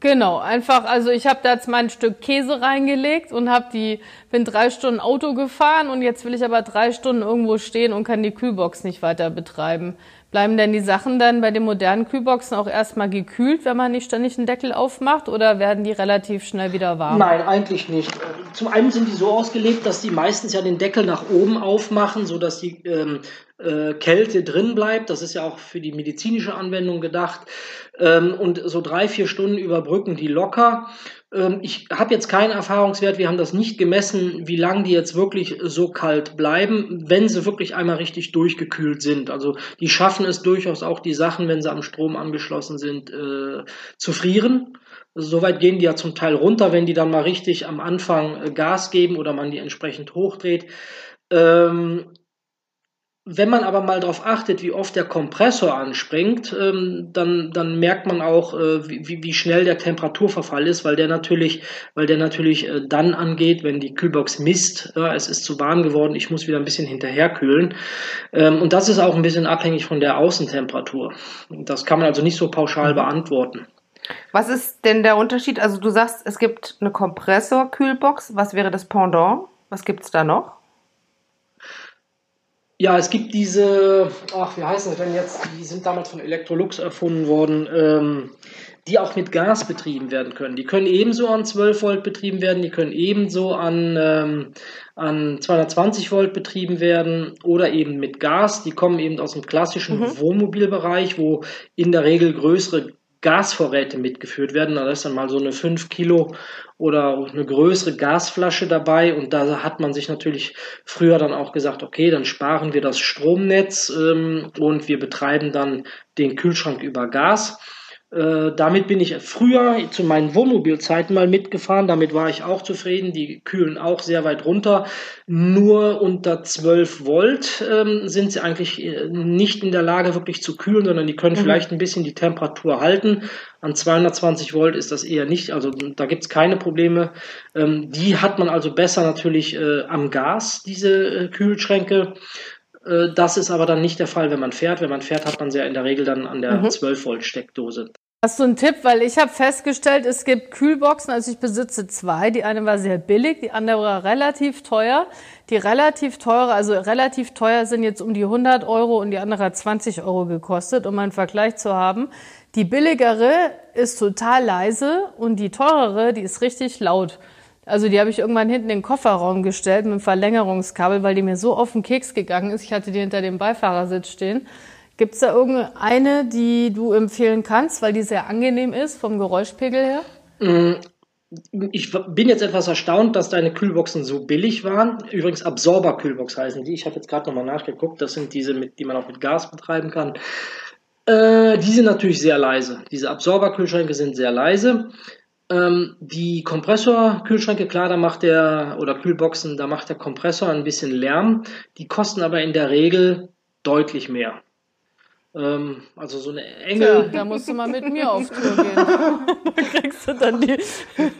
C: Genau, einfach, also ich habe da jetzt mein Stück Käse reingelegt und habe die, bin drei Stunden Auto gefahren und jetzt will ich aber drei Stunden irgendwo stehen und kann die Kühlbox nicht weiter betreiben. Bleiben denn die Sachen dann bei den modernen Kühlboxen auch erstmal gekühlt, wenn man nicht ständig einen Deckel aufmacht oder werden die relativ schnell wieder warm?
D: Nein, eigentlich nicht. Zum einen sind die so ausgelegt, dass die meistens ja den Deckel nach oben aufmachen, sodass die ähm, äh, Kälte drin bleibt. Das ist ja auch für die medizinische Anwendung gedacht. Ähm, und so drei, vier Stunden überbrücken die locker. Ähm, ich habe jetzt keinen Erfahrungswert, wir haben das nicht gemessen, wie lange die jetzt wirklich so kalt bleiben, wenn sie wirklich einmal richtig durchgekühlt sind. Also die schaffen es durchaus auch, die Sachen, wenn sie am Strom angeschlossen sind, äh, zu frieren. Soweit gehen die ja zum Teil runter, wenn die dann mal richtig am Anfang äh, Gas geben oder man die entsprechend hochdreht. Ähm, wenn man aber mal darauf achtet, wie oft der Kompressor anspringt, ähm, dann, dann merkt man auch, äh, wie, wie schnell der Temperaturverfall ist, weil der natürlich, weil der natürlich äh, dann angeht, wenn die Kühlbox misst, äh, es ist zu warm geworden, ich muss wieder ein bisschen hinterherkühlen. Ähm, und das ist auch ein bisschen abhängig von der Außentemperatur. Das kann man also nicht so pauschal mhm. beantworten.
A: Was ist denn der Unterschied? Also du sagst, es gibt eine Kompressor-Kühlbox. Was wäre das Pendant? Was gibt es da noch?
D: Ja, es gibt diese, ach, wie heißen sie denn jetzt? Die sind damals von Electrolux erfunden worden, ähm, die auch mit Gas betrieben werden können. Die können ebenso an 12 Volt betrieben werden, die können ebenso an, ähm, an 220 Volt betrieben werden oder eben mit Gas. Die kommen eben aus dem klassischen mhm. Wohnmobilbereich, wo in der Regel größere Gasvorräte mitgeführt werden. Da ist dann mal so eine 5 Kilo oder eine größere Gasflasche dabei. Und da hat man sich natürlich früher dann auch gesagt, okay, dann sparen wir das Stromnetz ähm, und wir betreiben dann den Kühlschrank über Gas. Äh, damit bin ich früher zu meinen Wohnmobilzeiten mal mitgefahren. Damit war ich auch zufrieden. Die kühlen auch sehr weit runter. Nur unter 12 Volt ähm, sind sie eigentlich äh, nicht in der Lage, wirklich zu kühlen, sondern die können mhm. vielleicht ein bisschen die Temperatur halten. An 220 Volt ist das eher nicht. Also da gibt es keine Probleme. Ähm, die hat man also besser natürlich äh, am Gas, diese äh, Kühlschränke. Äh, das ist aber dann nicht der Fall, wenn man fährt. Wenn man fährt, hat man sie ja in der Regel dann an der mhm. 12 Volt Steckdose.
C: Hast du einen Tipp? Weil ich habe festgestellt, es gibt Kühlboxen, also ich besitze zwei. Die eine war sehr billig, die andere war relativ teuer. Die relativ teure, also relativ teuer sind jetzt um die 100 Euro und die andere hat 20 Euro gekostet, um einen Vergleich zu haben. Die billigere ist total leise und die teurere, die ist richtig laut. Also die habe ich irgendwann hinten in den Kofferraum gestellt mit einem Verlängerungskabel, weil die mir so auf den Keks gegangen ist. Ich hatte die hinter dem Beifahrersitz stehen. Gibt es da irgendeine, die du empfehlen kannst, weil die sehr angenehm ist vom Geräuschpegel her?
D: Mm, ich bin jetzt etwas erstaunt, dass deine Kühlboxen so billig waren. Übrigens Absorber-Kühlbox heißen die. Ich habe jetzt gerade nochmal nachgeguckt. Das sind diese, die man auch mit Gas betreiben kann. Äh, die sind natürlich sehr leise. Diese Absorber-Kühlschränke sind sehr leise. Ähm, die Kompressor-Kühlschränke, klar, da macht der, oder Kühlboxen, da macht der Kompressor ein bisschen Lärm. Die kosten aber in der Regel deutlich mehr. Ähm, also so eine Engel.
C: Ja, da musst du mal mit mir auf Tour gehen. da kriegst du dann die.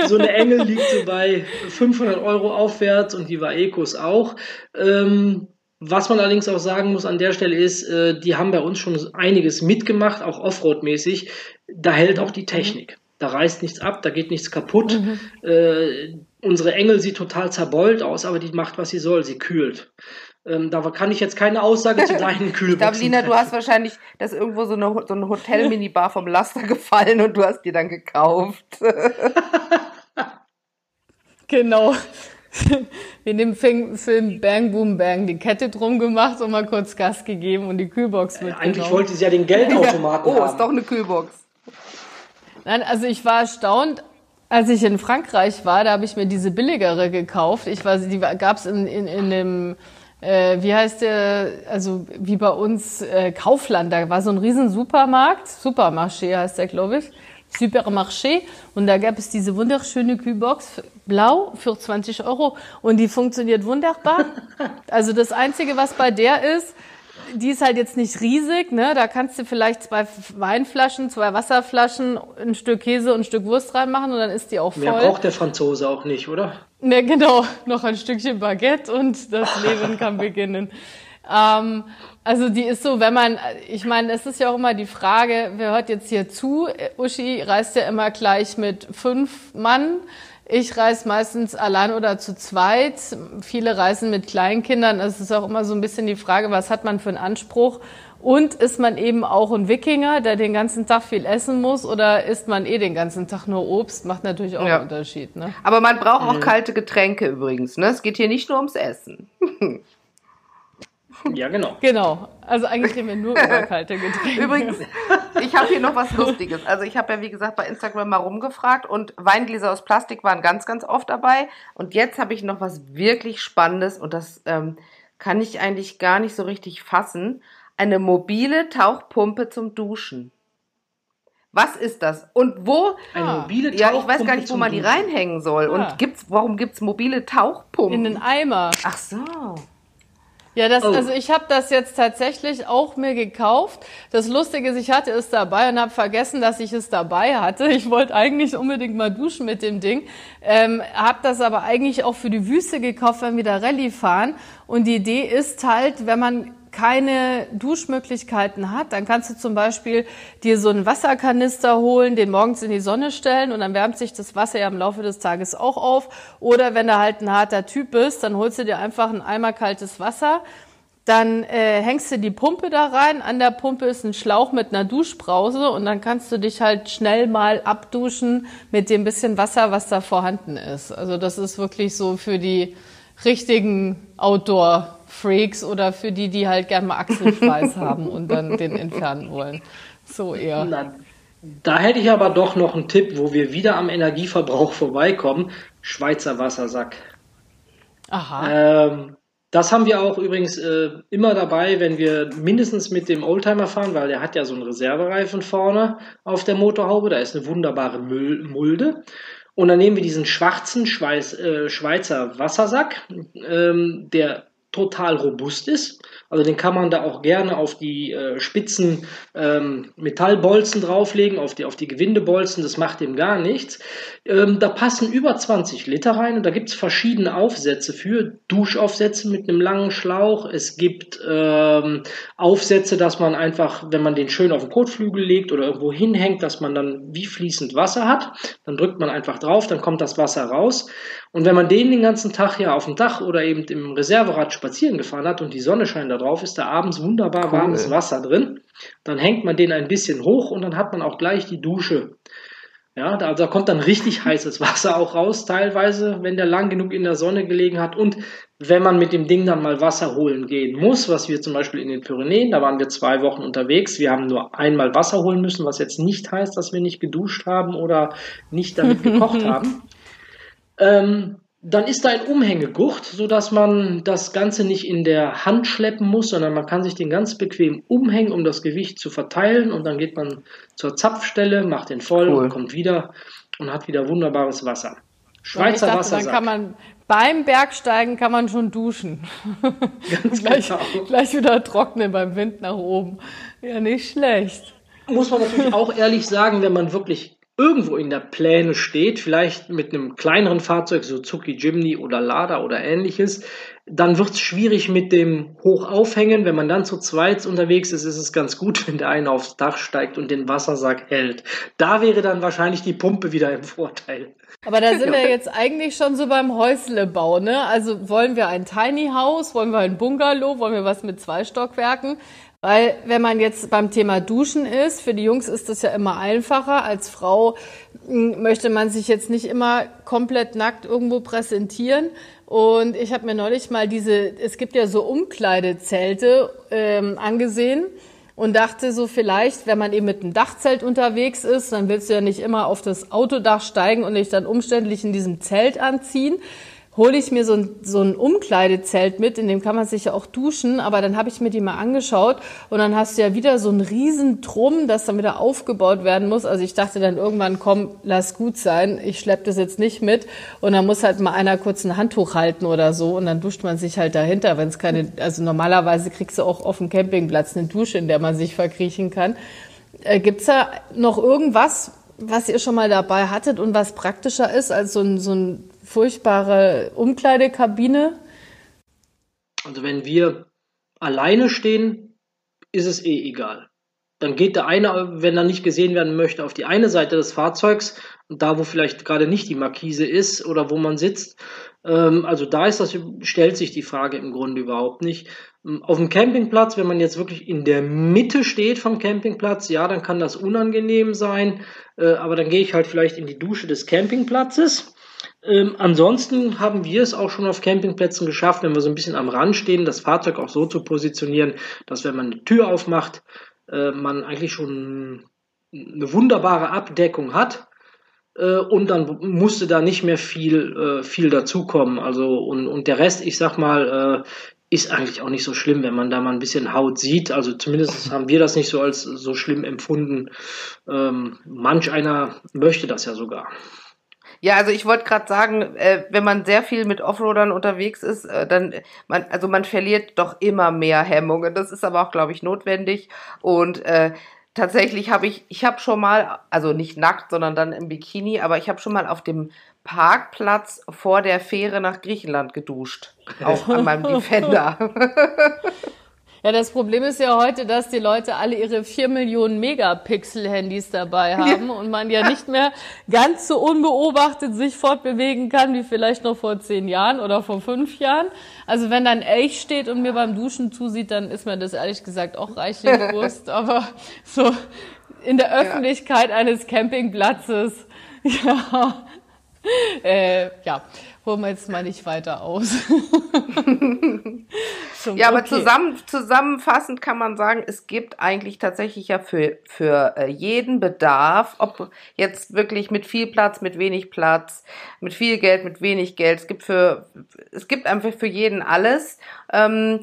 D: so eine Engel liegt so bei 500 Euro aufwärts und die Vaecos auch. Ähm, was man allerdings auch sagen muss an der Stelle ist, äh, die haben bei uns schon einiges mitgemacht, auch Offroad-mäßig. Da hält auch die Technik. Da reißt nichts ab, da geht nichts kaputt. Mhm. Äh, unsere Engel sieht total zerbeult aus, aber die macht, was sie soll. Sie kühlt. Ähm, da kann ich jetzt keine Aussage zu deinen Kühlboxen Ich glaube,
A: Lina, du hast wahrscheinlich, das irgendwo so eine, so eine Hotel-Minibar vom Laster gefallen und du hast die dann gekauft.
C: genau. Wir dem Film Bang Boom Bang die Kette drum gemacht und mal kurz Gas gegeben und die Kühlbox
D: mitgenommen. Eigentlich wollte sie ja den Geldautomaten
A: ja. Oh, haben. ist doch eine Kühlbox.
C: Nein, also ich war erstaunt, als ich in Frankreich war, da habe ich mir diese billigere gekauft. Ich weiß, die gab es in, in, in dem äh, wie heißt der, also wie bei uns äh, Kaufland, da war so ein riesen Supermarkt, Supermarché heißt der, glaube ich, Supermarché und da gab es diese wunderschöne Kühlbox, blau, für 20 Euro und die funktioniert wunderbar. Also das Einzige, was bei der ist, die ist halt jetzt nicht riesig, ne? Da kannst du vielleicht zwei Weinflaschen, zwei Wasserflaschen, ein Stück Käse und ein Stück Wurst reinmachen und dann ist die auch voll.
D: Mehr braucht der Franzose auch nicht, oder?
C: Ne, genau. Noch ein Stückchen Baguette und das Leben kann beginnen. Ähm, also die ist so, wenn man, ich meine, es ist ja auch immer die Frage, wer hört jetzt hier zu? Uschi reist ja immer gleich mit fünf Mann. Ich reise meistens allein oder zu zweit. Viele reisen mit Kleinkindern. Es ist auch immer so ein bisschen die Frage, was hat man für einen Anspruch? Und ist man eben auch ein Wikinger, der den ganzen Tag viel essen muss, oder isst man eh den ganzen Tag nur Obst? Macht natürlich auch ja. einen Unterschied. Ne?
A: Aber man braucht auch mhm. kalte Getränke übrigens. Ne? Es geht hier nicht nur ums Essen.
D: Ja, genau.
C: Genau. Also eigentlich reden wir nur über kalte Getränke.
A: Übrigens, ich habe hier noch was Lustiges. Also ich habe ja, wie gesagt, bei Instagram mal rumgefragt und Weingläser aus Plastik waren ganz, ganz oft dabei. Und jetzt habe ich noch was wirklich Spannendes und das ähm, kann ich eigentlich gar nicht so richtig fassen. Eine mobile Tauchpumpe zum Duschen. Was ist das? Und wo?
D: Eine mobile Tauchpumpe. Ja,
A: ich weiß gar nicht, wo man die reinhängen soll. Ja. Und gibt's, warum gibt's mobile Tauchpumpen?
C: In den Eimer.
A: Ach so.
C: Ja, das, oh. also ich habe das jetzt tatsächlich auch mir gekauft. Das Lustige ist, ich hatte es dabei und habe vergessen, dass ich es dabei hatte. Ich wollte eigentlich unbedingt mal duschen mit dem Ding, ähm, habe das aber eigentlich auch für die Wüste gekauft, wenn wir da Rallye fahren. Und die Idee ist halt, wenn man keine Duschmöglichkeiten hat, dann kannst du zum Beispiel dir so einen Wasserkanister holen, den morgens in die Sonne stellen und dann wärmt sich das Wasser ja im Laufe des Tages auch auf. Oder wenn du halt ein harter Typ bist, dann holst du dir einfach ein Eimer kaltes Wasser. Dann äh, hängst du die Pumpe da rein. An der Pumpe ist ein Schlauch mit einer Duschbrause und dann kannst du dich halt schnell mal abduschen mit dem bisschen Wasser, was da vorhanden ist. Also das ist wirklich so für die richtigen Outdoor Freaks oder für die, die halt gerne mal Achselschweiß haben und dann den entfernen wollen. So eher.
D: Na, da hätte ich aber doch noch einen Tipp, wo wir wieder am Energieverbrauch vorbeikommen. Schweizer Wassersack.
C: Aha.
D: Ähm, das haben wir auch übrigens äh, immer dabei, wenn wir mindestens mit dem Oldtimer fahren, weil der hat ja so einen Reservereifen vorne auf der Motorhaube. Da ist eine wunderbare Müll Mulde. Und dann nehmen wir diesen schwarzen Schweiß, äh, Schweizer Wassersack, ähm, der total robust ist. Also den kann man da auch gerne auf die äh, spitzen ähm, Metallbolzen drauflegen, auf die, auf die Gewindebolzen, das macht dem gar nichts. Ähm, da passen über 20 Liter rein und da gibt es verschiedene Aufsätze für. Duschaufsätze mit einem langen Schlauch. Es gibt ähm, Aufsätze, dass man einfach, wenn man den schön auf den Kotflügel legt oder irgendwo hinhängt, dass man dann wie fließend Wasser hat. Dann drückt man einfach drauf, dann kommt das Wasser raus. Und wenn man den den ganzen Tag ja auf dem Dach oder eben im Reserverad spazieren gefahren hat und die Sonne scheint da drauf, ist da abends wunderbar cool. warmes Wasser drin. Dann hängt man den ein bisschen hoch und dann hat man auch gleich die Dusche. Ja, da, da kommt dann richtig heißes Wasser auch raus, teilweise, wenn der lang genug in der Sonne gelegen hat. Und wenn man mit dem Ding dann mal Wasser holen gehen muss, was wir zum Beispiel in den Pyrenäen, da waren wir zwei Wochen unterwegs, wir haben nur einmal Wasser holen müssen, was jetzt nicht heißt, dass wir nicht geduscht haben oder nicht damit gekocht haben. Ähm, dann ist da ein Umhängegucht, so dass man das Ganze nicht in der Hand schleppen muss, sondern man kann sich den ganz bequem umhängen, um das Gewicht zu verteilen. Und dann geht man zur Zapfstelle, macht den voll cool. und kommt wieder und hat wieder wunderbares Wasser.
C: Schweizer dachte, Wassersack. Dann kann man beim Bergsteigen kann man schon duschen. Ganz gleich, genau. gleich wieder trocknen beim Wind nach oben. Ja, nicht schlecht.
D: Muss man natürlich auch ehrlich sagen, wenn man wirklich irgendwo in der Pläne steht, vielleicht mit einem kleineren Fahrzeug, so Zuki Jimny oder Lada oder ähnliches, dann wird es schwierig mit dem Hochaufhängen. Wenn man dann zu zweit unterwegs ist, ist es ganz gut, wenn der eine aufs Dach steigt und den Wassersack hält. Da wäre dann wahrscheinlich die Pumpe wieder im Vorteil.
C: Aber da sind wir jetzt eigentlich schon so beim Häuslebau, ne? Also wollen wir ein Tiny House, wollen wir ein Bungalow, wollen wir was mit zwei Stockwerken? Weil wenn man jetzt beim Thema Duschen ist, für die Jungs ist das ja immer einfacher. Als Frau hm, möchte man sich jetzt nicht immer komplett nackt irgendwo präsentieren. Und ich habe mir neulich mal diese, es gibt ja so Umkleidezelte ähm, angesehen und dachte so vielleicht, wenn man eben mit einem Dachzelt unterwegs ist, dann willst du ja nicht immer auf das Autodach steigen und dich dann umständlich in diesem Zelt anziehen hole ich mir so ein, so ein Umkleidezelt mit, in dem kann man sich ja auch duschen, aber dann habe ich mir die mal angeschaut und dann hast du ja wieder so ein Riesentrum, das dann wieder aufgebaut werden muss. Also ich dachte dann irgendwann, komm, lass gut sein, ich schleppe das jetzt nicht mit und dann muss halt mal einer kurz ein Handtuch halten oder so und dann duscht man sich halt dahinter, wenn es keine, also normalerweise kriegst du auch auf dem Campingplatz eine Dusche, in der man sich verkriechen kann. Äh, gibt's da noch irgendwas, was ihr schon mal dabei hattet und was praktischer ist als so ein, so ein furchtbare Umkleidekabine?
D: Also wenn wir alleine stehen, ist es eh egal. Dann geht der eine, wenn er nicht gesehen werden möchte, auf die eine Seite des Fahrzeugs, da, wo vielleicht gerade nicht die Markise ist oder wo man sitzt. Ähm, also da ist das, stellt sich die Frage im Grunde überhaupt nicht. Ähm, auf dem Campingplatz, wenn man jetzt wirklich in der Mitte steht vom Campingplatz, ja, dann kann das unangenehm sein, äh, aber dann gehe ich halt vielleicht in die Dusche des Campingplatzes. Ähm, ansonsten haben wir es auch schon auf Campingplätzen geschafft, wenn wir so ein bisschen am Rand stehen, das Fahrzeug auch so zu positionieren, dass wenn man eine Tür aufmacht, äh, man eigentlich schon eine wunderbare Abdeckung hat äh, und dann musste da nicht mehr viel, äh, viel dazukommen. Also und, und der Rest, ich sag mal, äh, ist eigentlich auch nicht so schlimm, wenn man da mal ein bisschen Haut sieht. Also zumindest haben wir das nicht so als so schlimm empfunden. Ähm, manch einer möchte das ja sogar.
A: Ja, also ich wollte gerade sagen, äh, wenn man sehr viel mit Offroadern unterwegs ist, äh, dann man also man verliert doch immer mehr Hemmungen. Das ist aber auch, glaube ich, notwendig und äh, tatsächlich habe ich, ich habe schon mal, also nicht nackt, sondern dann im Bikini, aber ich habe schon mal auf dem Parkplatz vor der Fähre nach Griechenland geduscht. Auch an meinem Defender.
C: Ja, das Problem ist ja heute, dass die Leute alle ihre vier Millionen Megapixel-Handys dabei haben ja. und man ja nicht mehr ganz so unbeobachtet sich fortbewegen kann, wie vielleicht noch vor zehn Jahren oder vor fünf Jahren. Also wenn dann Elch steht und mir beim Duschen zusieht, dann ist mir das ehrlich gesagt auch reichlich Wurst. Aber so in der Öffentlichkeit ja. eines Campingplatzes, ja, äh, ja, holen wir jetzt mal nicht weiter aus.
A: ja, aber okay. zusammen, zusammenfassend kann man sagen, es gibt eigentlich tatsächlich ja für, für äh, jeden Bedarf, ob jetzt wirklich mit viel Platz, mit wenig Platz, mit viel Geld, mit wenig Geld, es gibt für, es gibt einfach für jeden alles. Ähm,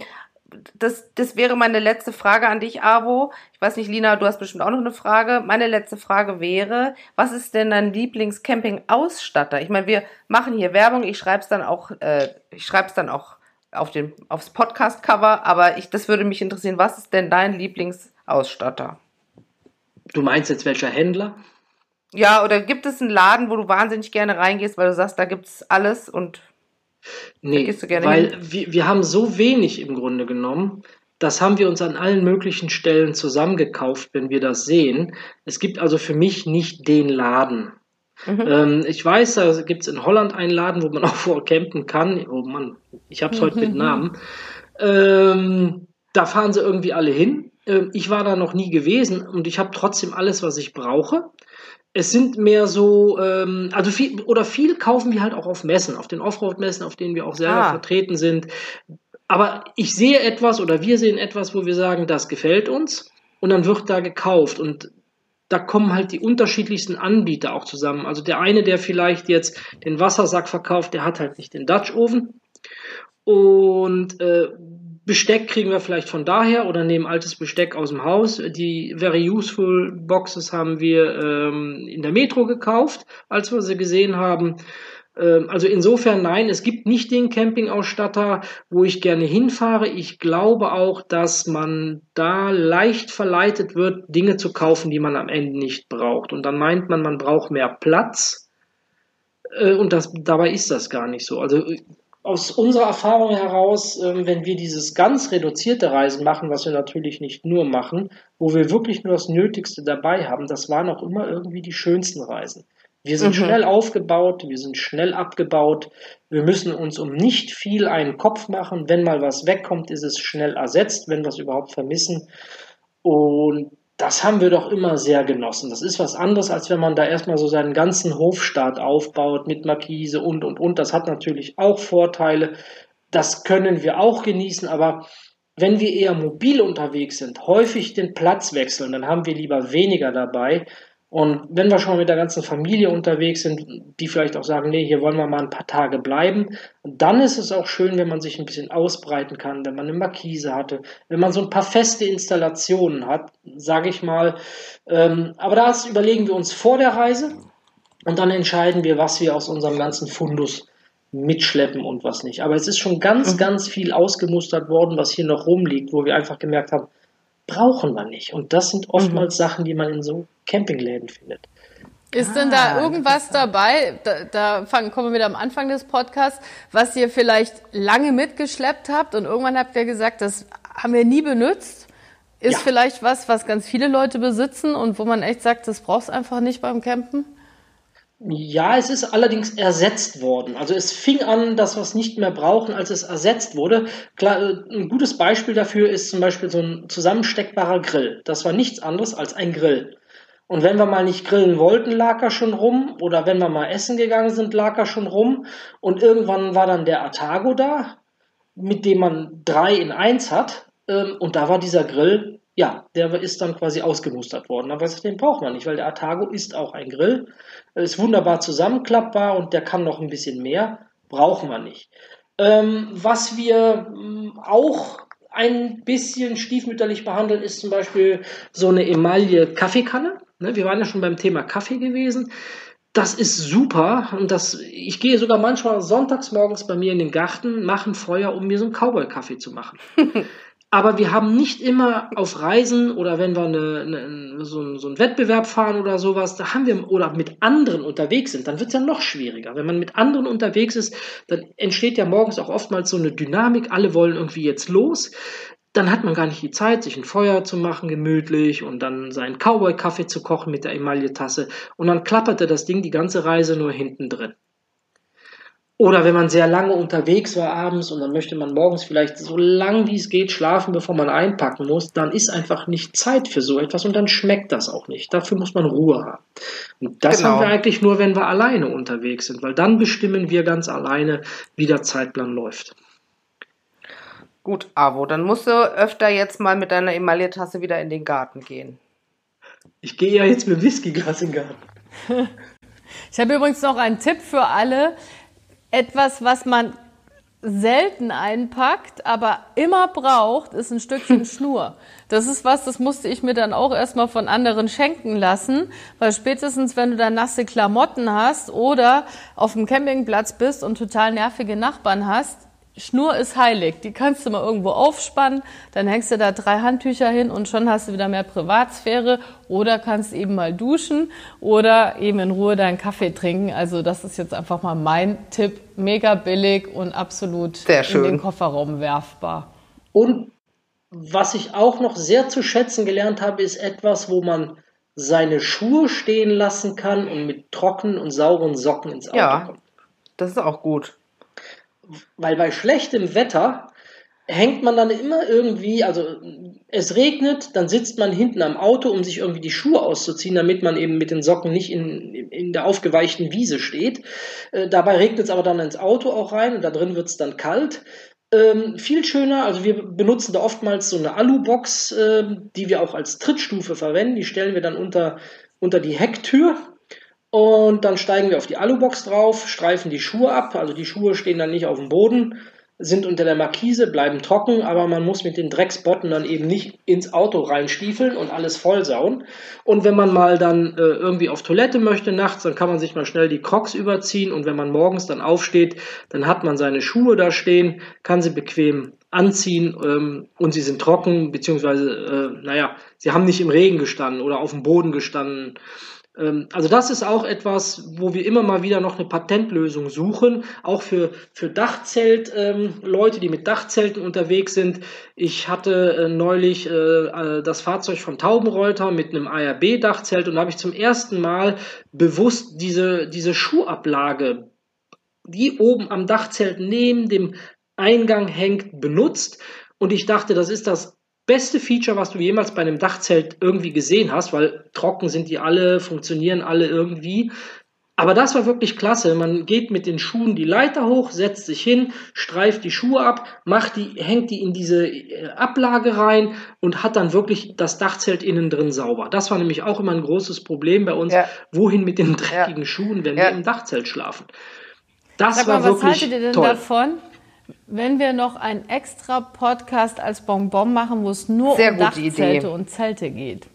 A: das, das wäre meine letzte Frage an dich, Avo. Ich weiß nicht, Lina, du hast bestimmt auch noch eine Frage. Meine letzte Frage wäre, was ist denn dein Lieblings-Camping-Ausstatter? Ich meine, wir machen hier Werbung, ich schreibe es dann auch, äh, ich schreibe es dann auch auf den, aufs Podcast-Cover, aber ich, das würde mich interessieren, was ist denn dein Lieblingsausstatter?
D: Du meinst jetzt welcher Händler?
A: Ja, oder gibt es einen Laden, wo du wahnsinnig gerne reingehst, weil du sagst, da gibt es alles und
D: Nee, weil wir, wir haben so wenig im Grunde genommen, das haben wir uns an allen möglichen Stellen zusammengekauft, wenn wir das sehen. Es gibt also für mich nicht den Laden. Mhm. Ähm, ich weiß, da gibt es in Holland einen Laden, wo man auch vor campen kann. Oh Mann, ich habe es heute mit Namen. Ähm, da fahren sie irgendwie alle hin. Ähm, ich war da noch nie gewesen und ich habe trotzdem alles, was ich brauche es sind mehr so, ähm, also viel oder viel kaufen wir halt auch auf Messen, auf den Offroad-Messen, auf denen wir auch selber ah. vertreten sind. Aber ich sehe etwas oder wir sehen etwas, wo wir sagen, das gefällt uns und dann wird da gekauft und da kommen halt die unterschiedlichsten Anbieter auch zusammen. Also der eine, der vielleicht jetzt den Wassersack verkauft, der hat halt nicht den Dutch Oven und äh, Besteck kriegen wir vielleicht von daher oder nehmen altes Besteck aus dem Haus. Die Very Useful Boxes haben wir ähm, in der Metro gekauft, als wir sie gesehen haben. Ähm, also insofern nein, es gibt nicht den Campingausstatter, wo ich gerne hinfahre. Ich glaube auch, dass man da leicht verleitet wird, Dinge zu kaufen, die man am Ende nicht braucht. Und dann meint man, man braucht mehr Platz. Äh, und das, dabei ist das gar nicht so. Also aus unserer Erfahrung heraus, ähm, wenn wir dieses ganz reduzierte Reisen machen, was wir natürlich nicht nur machen, wo wir wirklich nur das Nötigste dabei haben, das waren auch immer irgendwie die schönsten Reisen. Wir sind mhm. schnell aufgebaut, wir sind schnell abgebaut, wir müssen uns um nicht viel einen Kopf machen. Wenn mal was wegkommt, ist es schnell ersetzt, wenn wir es überhaupt vermissen. Und das haben wir doch immer sehr genossen. Das ist was anderes, als wenn man da erstmal so seinen ganzen Hofstaat aufbaut mit Markise und, und, und. Das hat natürlich auch Vorteile. Das können wir auch genießen, aber wenn wir eher mobil unterwegs sind, häufig den Platz wechseln, dann haben wir lieber weniger dabei, und wenn wir schon mal mit der ganzen Familie unterwegs sind, die vielleicht auch sagen, nee, hier wollen wir mal ein paar Tage bleiben, dann ist es auch schön, wenn man sich ein bisschen ausbreiten kann, wenn man eine Markise hatte, wenn man so ein paar feste Installationen hat, sage ich mal. Ähm, aber das überlegen wir uns vor der Reise und dann entscheiden wir, was wir aus unserem ganzen Fundus mitschleppen und was nicht. Aber es ist schon ganz, mhm. ganz viel ausgemustert worden, was hier noch rumliegt, wo wir einfach gemerkt haben, brauchen wir nicht. Und das sind oftmals mhm. Sachen, die man in so Campingläden findet.
C: Ist ah, denn da ah, irgendwas dabei, da, da fangen, kommen wir wieder am Anfang des Podcasts, was ihr vielleicht lange mitgeschleppt habt und irgendwann habt ihr gesagt, das haben wir nie benutzt? Ist ja. vielleicht was, was ganz viele Leute besitzen und wo man echt sagt, das brauchst einfach nicht beim Campen?
D: Ja, es ist allerdings ersetzt worden. Also es fing an, dass wir es nicht mehr brauchen, als es ersetzt wurde. Klar, äh, ein gutes Beispiel dafür ist zum Beispiel so ein zusammensteckbarer Grill. Das war nichts anderes als ein Grill. Und wenn wir mal nicht grillen wollten, lag er schon rum. Oder wenn wir mal essen gegangen sind, lag er schon rum. Und irgendwann war dann der Atago da, mit dem man drei in eins hat. Ähm, und da war dieser Grill ja, der ist dann quasi ausgemustert worden. Aber den braucht man nicht, weil der Atago ist auch ein Grill, ist wunderbar zusammenklappbar und der kann noch ein bisschen mehr, brauchen wir nicht. Ähm, was wir mm, auch ein bisschen stiefmütterlich behandeln, ist zum Beispiel so eine Emaille Kaffeekanne. Ne, wir waren ja schon beim Thema Kaffee gewesen. Das ist super und das, ich gehe sogar manchmal sonntags morgens bei mir in den Garten, mache ein Feuer, um mir so einen Cowboy-Kaffee zu machen. Aber wir haben nicht immer auf Reisen oder wenn wir eine, eine, so, so einen Wettbewerb fahren oder sowas, da haben wir oder mit anderen unterwegs sind, dann wird es ja noch schwieriger. Wenn man mit anderen unterwegs ist, dann entsteht ja morgens auch oftmals so eine Dynamik, alle wollen irgendwie jetzt los. Dann hat man gar nicht die Zeit, sich ein Feuer zu machen, gemütlich und dann seinen Cowboy-Kaffee zu kochen mit der Emaille-Tasse. Und dann klapperte das Ding die ganze Reise nur hinten drin. Oder wenn man sehr lange unterwegs war abends und dann möchte man morgens vielleicht so lang wie es geht schlafen, bevor man einpacken muss, dann ist einfach nicht Zeit für so etwas und dann schmeckt das auch nicht. Dafür muss man Ruhe haben. Und das genau. haben wir eigentlich nur, wenn wir alleine unterwegs sind, weil dann bestimmen wir ganz alleine, wie der Zeitplan läuft.
A: Gut, Avo, dann musst du öfter jetzt mal mit deiner Emaille-Tasse wieder in den Garten gehen.
D: Ich gehe ja jetzt mit Whiskyglas in den Garten.
C: Ich habe übrigens noch einen Tipp für alle etwas, was man selten einpackt, aber immer braucht, ist ein Stückchen Schnur. Das ist was, das musste ich mir dann auch erstmal von anderen schenken lassen, weil spätestens, wenn du da nasse Klamotten hast oder auf dem Campingplatz bist und total nervige Nachbarn hast, Schnur ist heilig. Die kannst du mal irgendwo aufspannen, dann hängst du da drei Handtücher hin und schon hast du wieder mehr Privatsphäre oder kannst eben mal duschen oder eben in Ruhe deinen Kaffee trinken. Also das ist jetzt einfach mal mein Tipp. Mega billig und absolut in den Kofferraum werfbar.
D: Und was ich auch noch sehr zu schätzen gelernt habe, ist etwas, wo man seine Schuhe stehen lassen kann und mit trockenen und sauren Socken ins Auto
A: ja, kommt. Das ist auch gut
D: weil bei schlechtem Wetter hängt man dann immer irgendwie, also es regnet, dann sitzt man hinten am Auto, um sich irgendwie die Schuhe auszuziehen, damit man eben mit den Socken nicht in, in der aufgeweichten Wiese steht. Äh, dabei regnet es aber dann ins Auto auch rein und da drin wird es dann kalt. Ähm, viel schöner, also wir benutzen da oftmals so eine Alubox, äh, die wir auch als Trittstufe verwenden. Die stellen wir dann unter, unter die Hecktür und dann steigen wir auf die Alubox drauf, streifen die Schuhe ab. Also die Schuhe stehen dann nicht auf dem Boden, sind unter der Markise, bleiben trocken, aber man muss mit den Drecksbotten dann eben nicht ins Auto reinstiefeln und alles vollsauen. Und wenn man mal dann äh, irgendwie auf Toilette möchte nachts, dann kann man sich mal schnell die Crocs überziehen und wenn man morgens dann aufsteht, dann hat man seine Schuhe da stehen, kann sie bequem anziehen ähm, und sie sind trocken, beziehungsweise, äh, naja, sie haben nicht im Regen gestanden oder auf dem Boden gestanden also das ist auch etwas, wo wir immer mal wieder noch eine Patentlösung suchen, auch für, für Dachzelt, ähm, die mit Dachzelten unterwegs sind. Ich hatte äh, neulich äh, äh das Fahrzeug von Taubenreuter mit einem ARB-Dachzelt und da habe ich zum ersten Mal bewusst diese, diese Schuhablage, die oben am Dachzelt neben dem Eingang hängt, benutzt. Und ich dachte, das ist das beste Feature, was du jemals bei einem Dachzelt irgendwie gesehen hast, weil trocken sind die alle, funktionieren alle irgendwie. Aber das war wirklich klasse. Man geht mit den Schuhen die Leiter hoch, setzt sich hin, streift die Schuhe ab, macht die, hängt die in diese äh, Ablage rein und hat dann wirklich das Dachzelt innen drin sauber. Das war nämlich auch immer ein großes Problem bei uns. Ja. Wohin mit den dreckigen ja. Schuhen, wenn ja. wir im Dachzelt schlafen?
C: Das Sag war mal, wirklich was haltet ihr denn toll. davon? Wenn wir noch einen extra Podcast als Bonbon machen, wo es nur Sehr um Dachzelte Idee. und Zelte geht.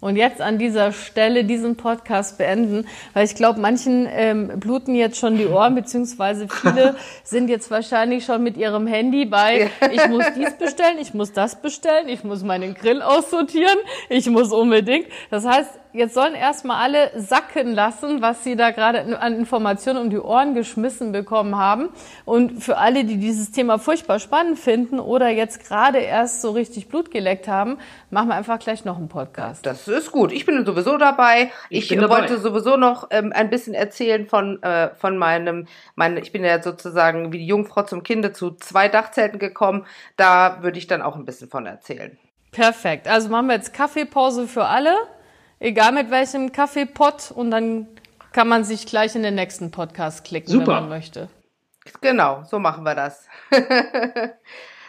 C: Und jetzt an dieser Stelle diesen Podcast beenden, weil ich glaube, manchen ähm, bluten jetzt schon die Ohren, beziehungsweise viele sind jetzt wahrscheinlich schon mit ihrem Handy bei, ich muss dies bestellen, ich muss das bestellen, ich muss meinen Grill aussortieren, ich muss unbedingt. Das heißt, jetzt sollen erstmal alle sacken lassen, was sie da gerade an Informationen um die Ohren geschmissen bekommen haben. Und für alle, die dieses Thema furchtbar spannend finden oder jetzt gerade erst so richtig Blut geleckt haben, machen wir einfach gleich noch einen Podcast.
A: Das ist gut. Ich bin sowieso dabei. Ich, ich wollte sowieso noch ähm, ein bisschen erzählen von, äh, von meinem, mein, ich bin ja sozusagen wie die Jungfrau zum Kinde zu zwei Dachzelten gekommen. Da würde ich dann auch ein bisschen von erzählen.
C: Perfekt. Also machen wir jetzt Kaffeepause für alle, egal mit welchem Kaffeepot und dann kann man sich gleich in den nächsten Podcast klicken, Super. wenn man möchte.
A: Genau, so machen wir das.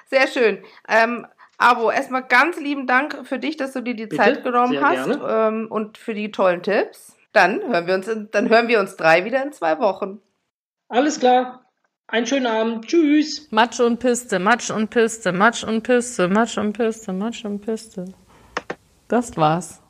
A: Sehr schön. Ähm, Abo, erstmal ganz lieben Dank für dich, dass du dir die Bitte? Zeit genommen Sehr hast ähm, und für die tollen Tipps. Dann hören wir uns, in, dann hören wir uns drei wieder in zwei Wochen.
D: Alles klar. Einen schönen Abend. Tschüss.
C: Matsch und Piste, Matsch und Piste, Matsch und Piste, Matsch und Piste, Matsch und Piste. Das war's.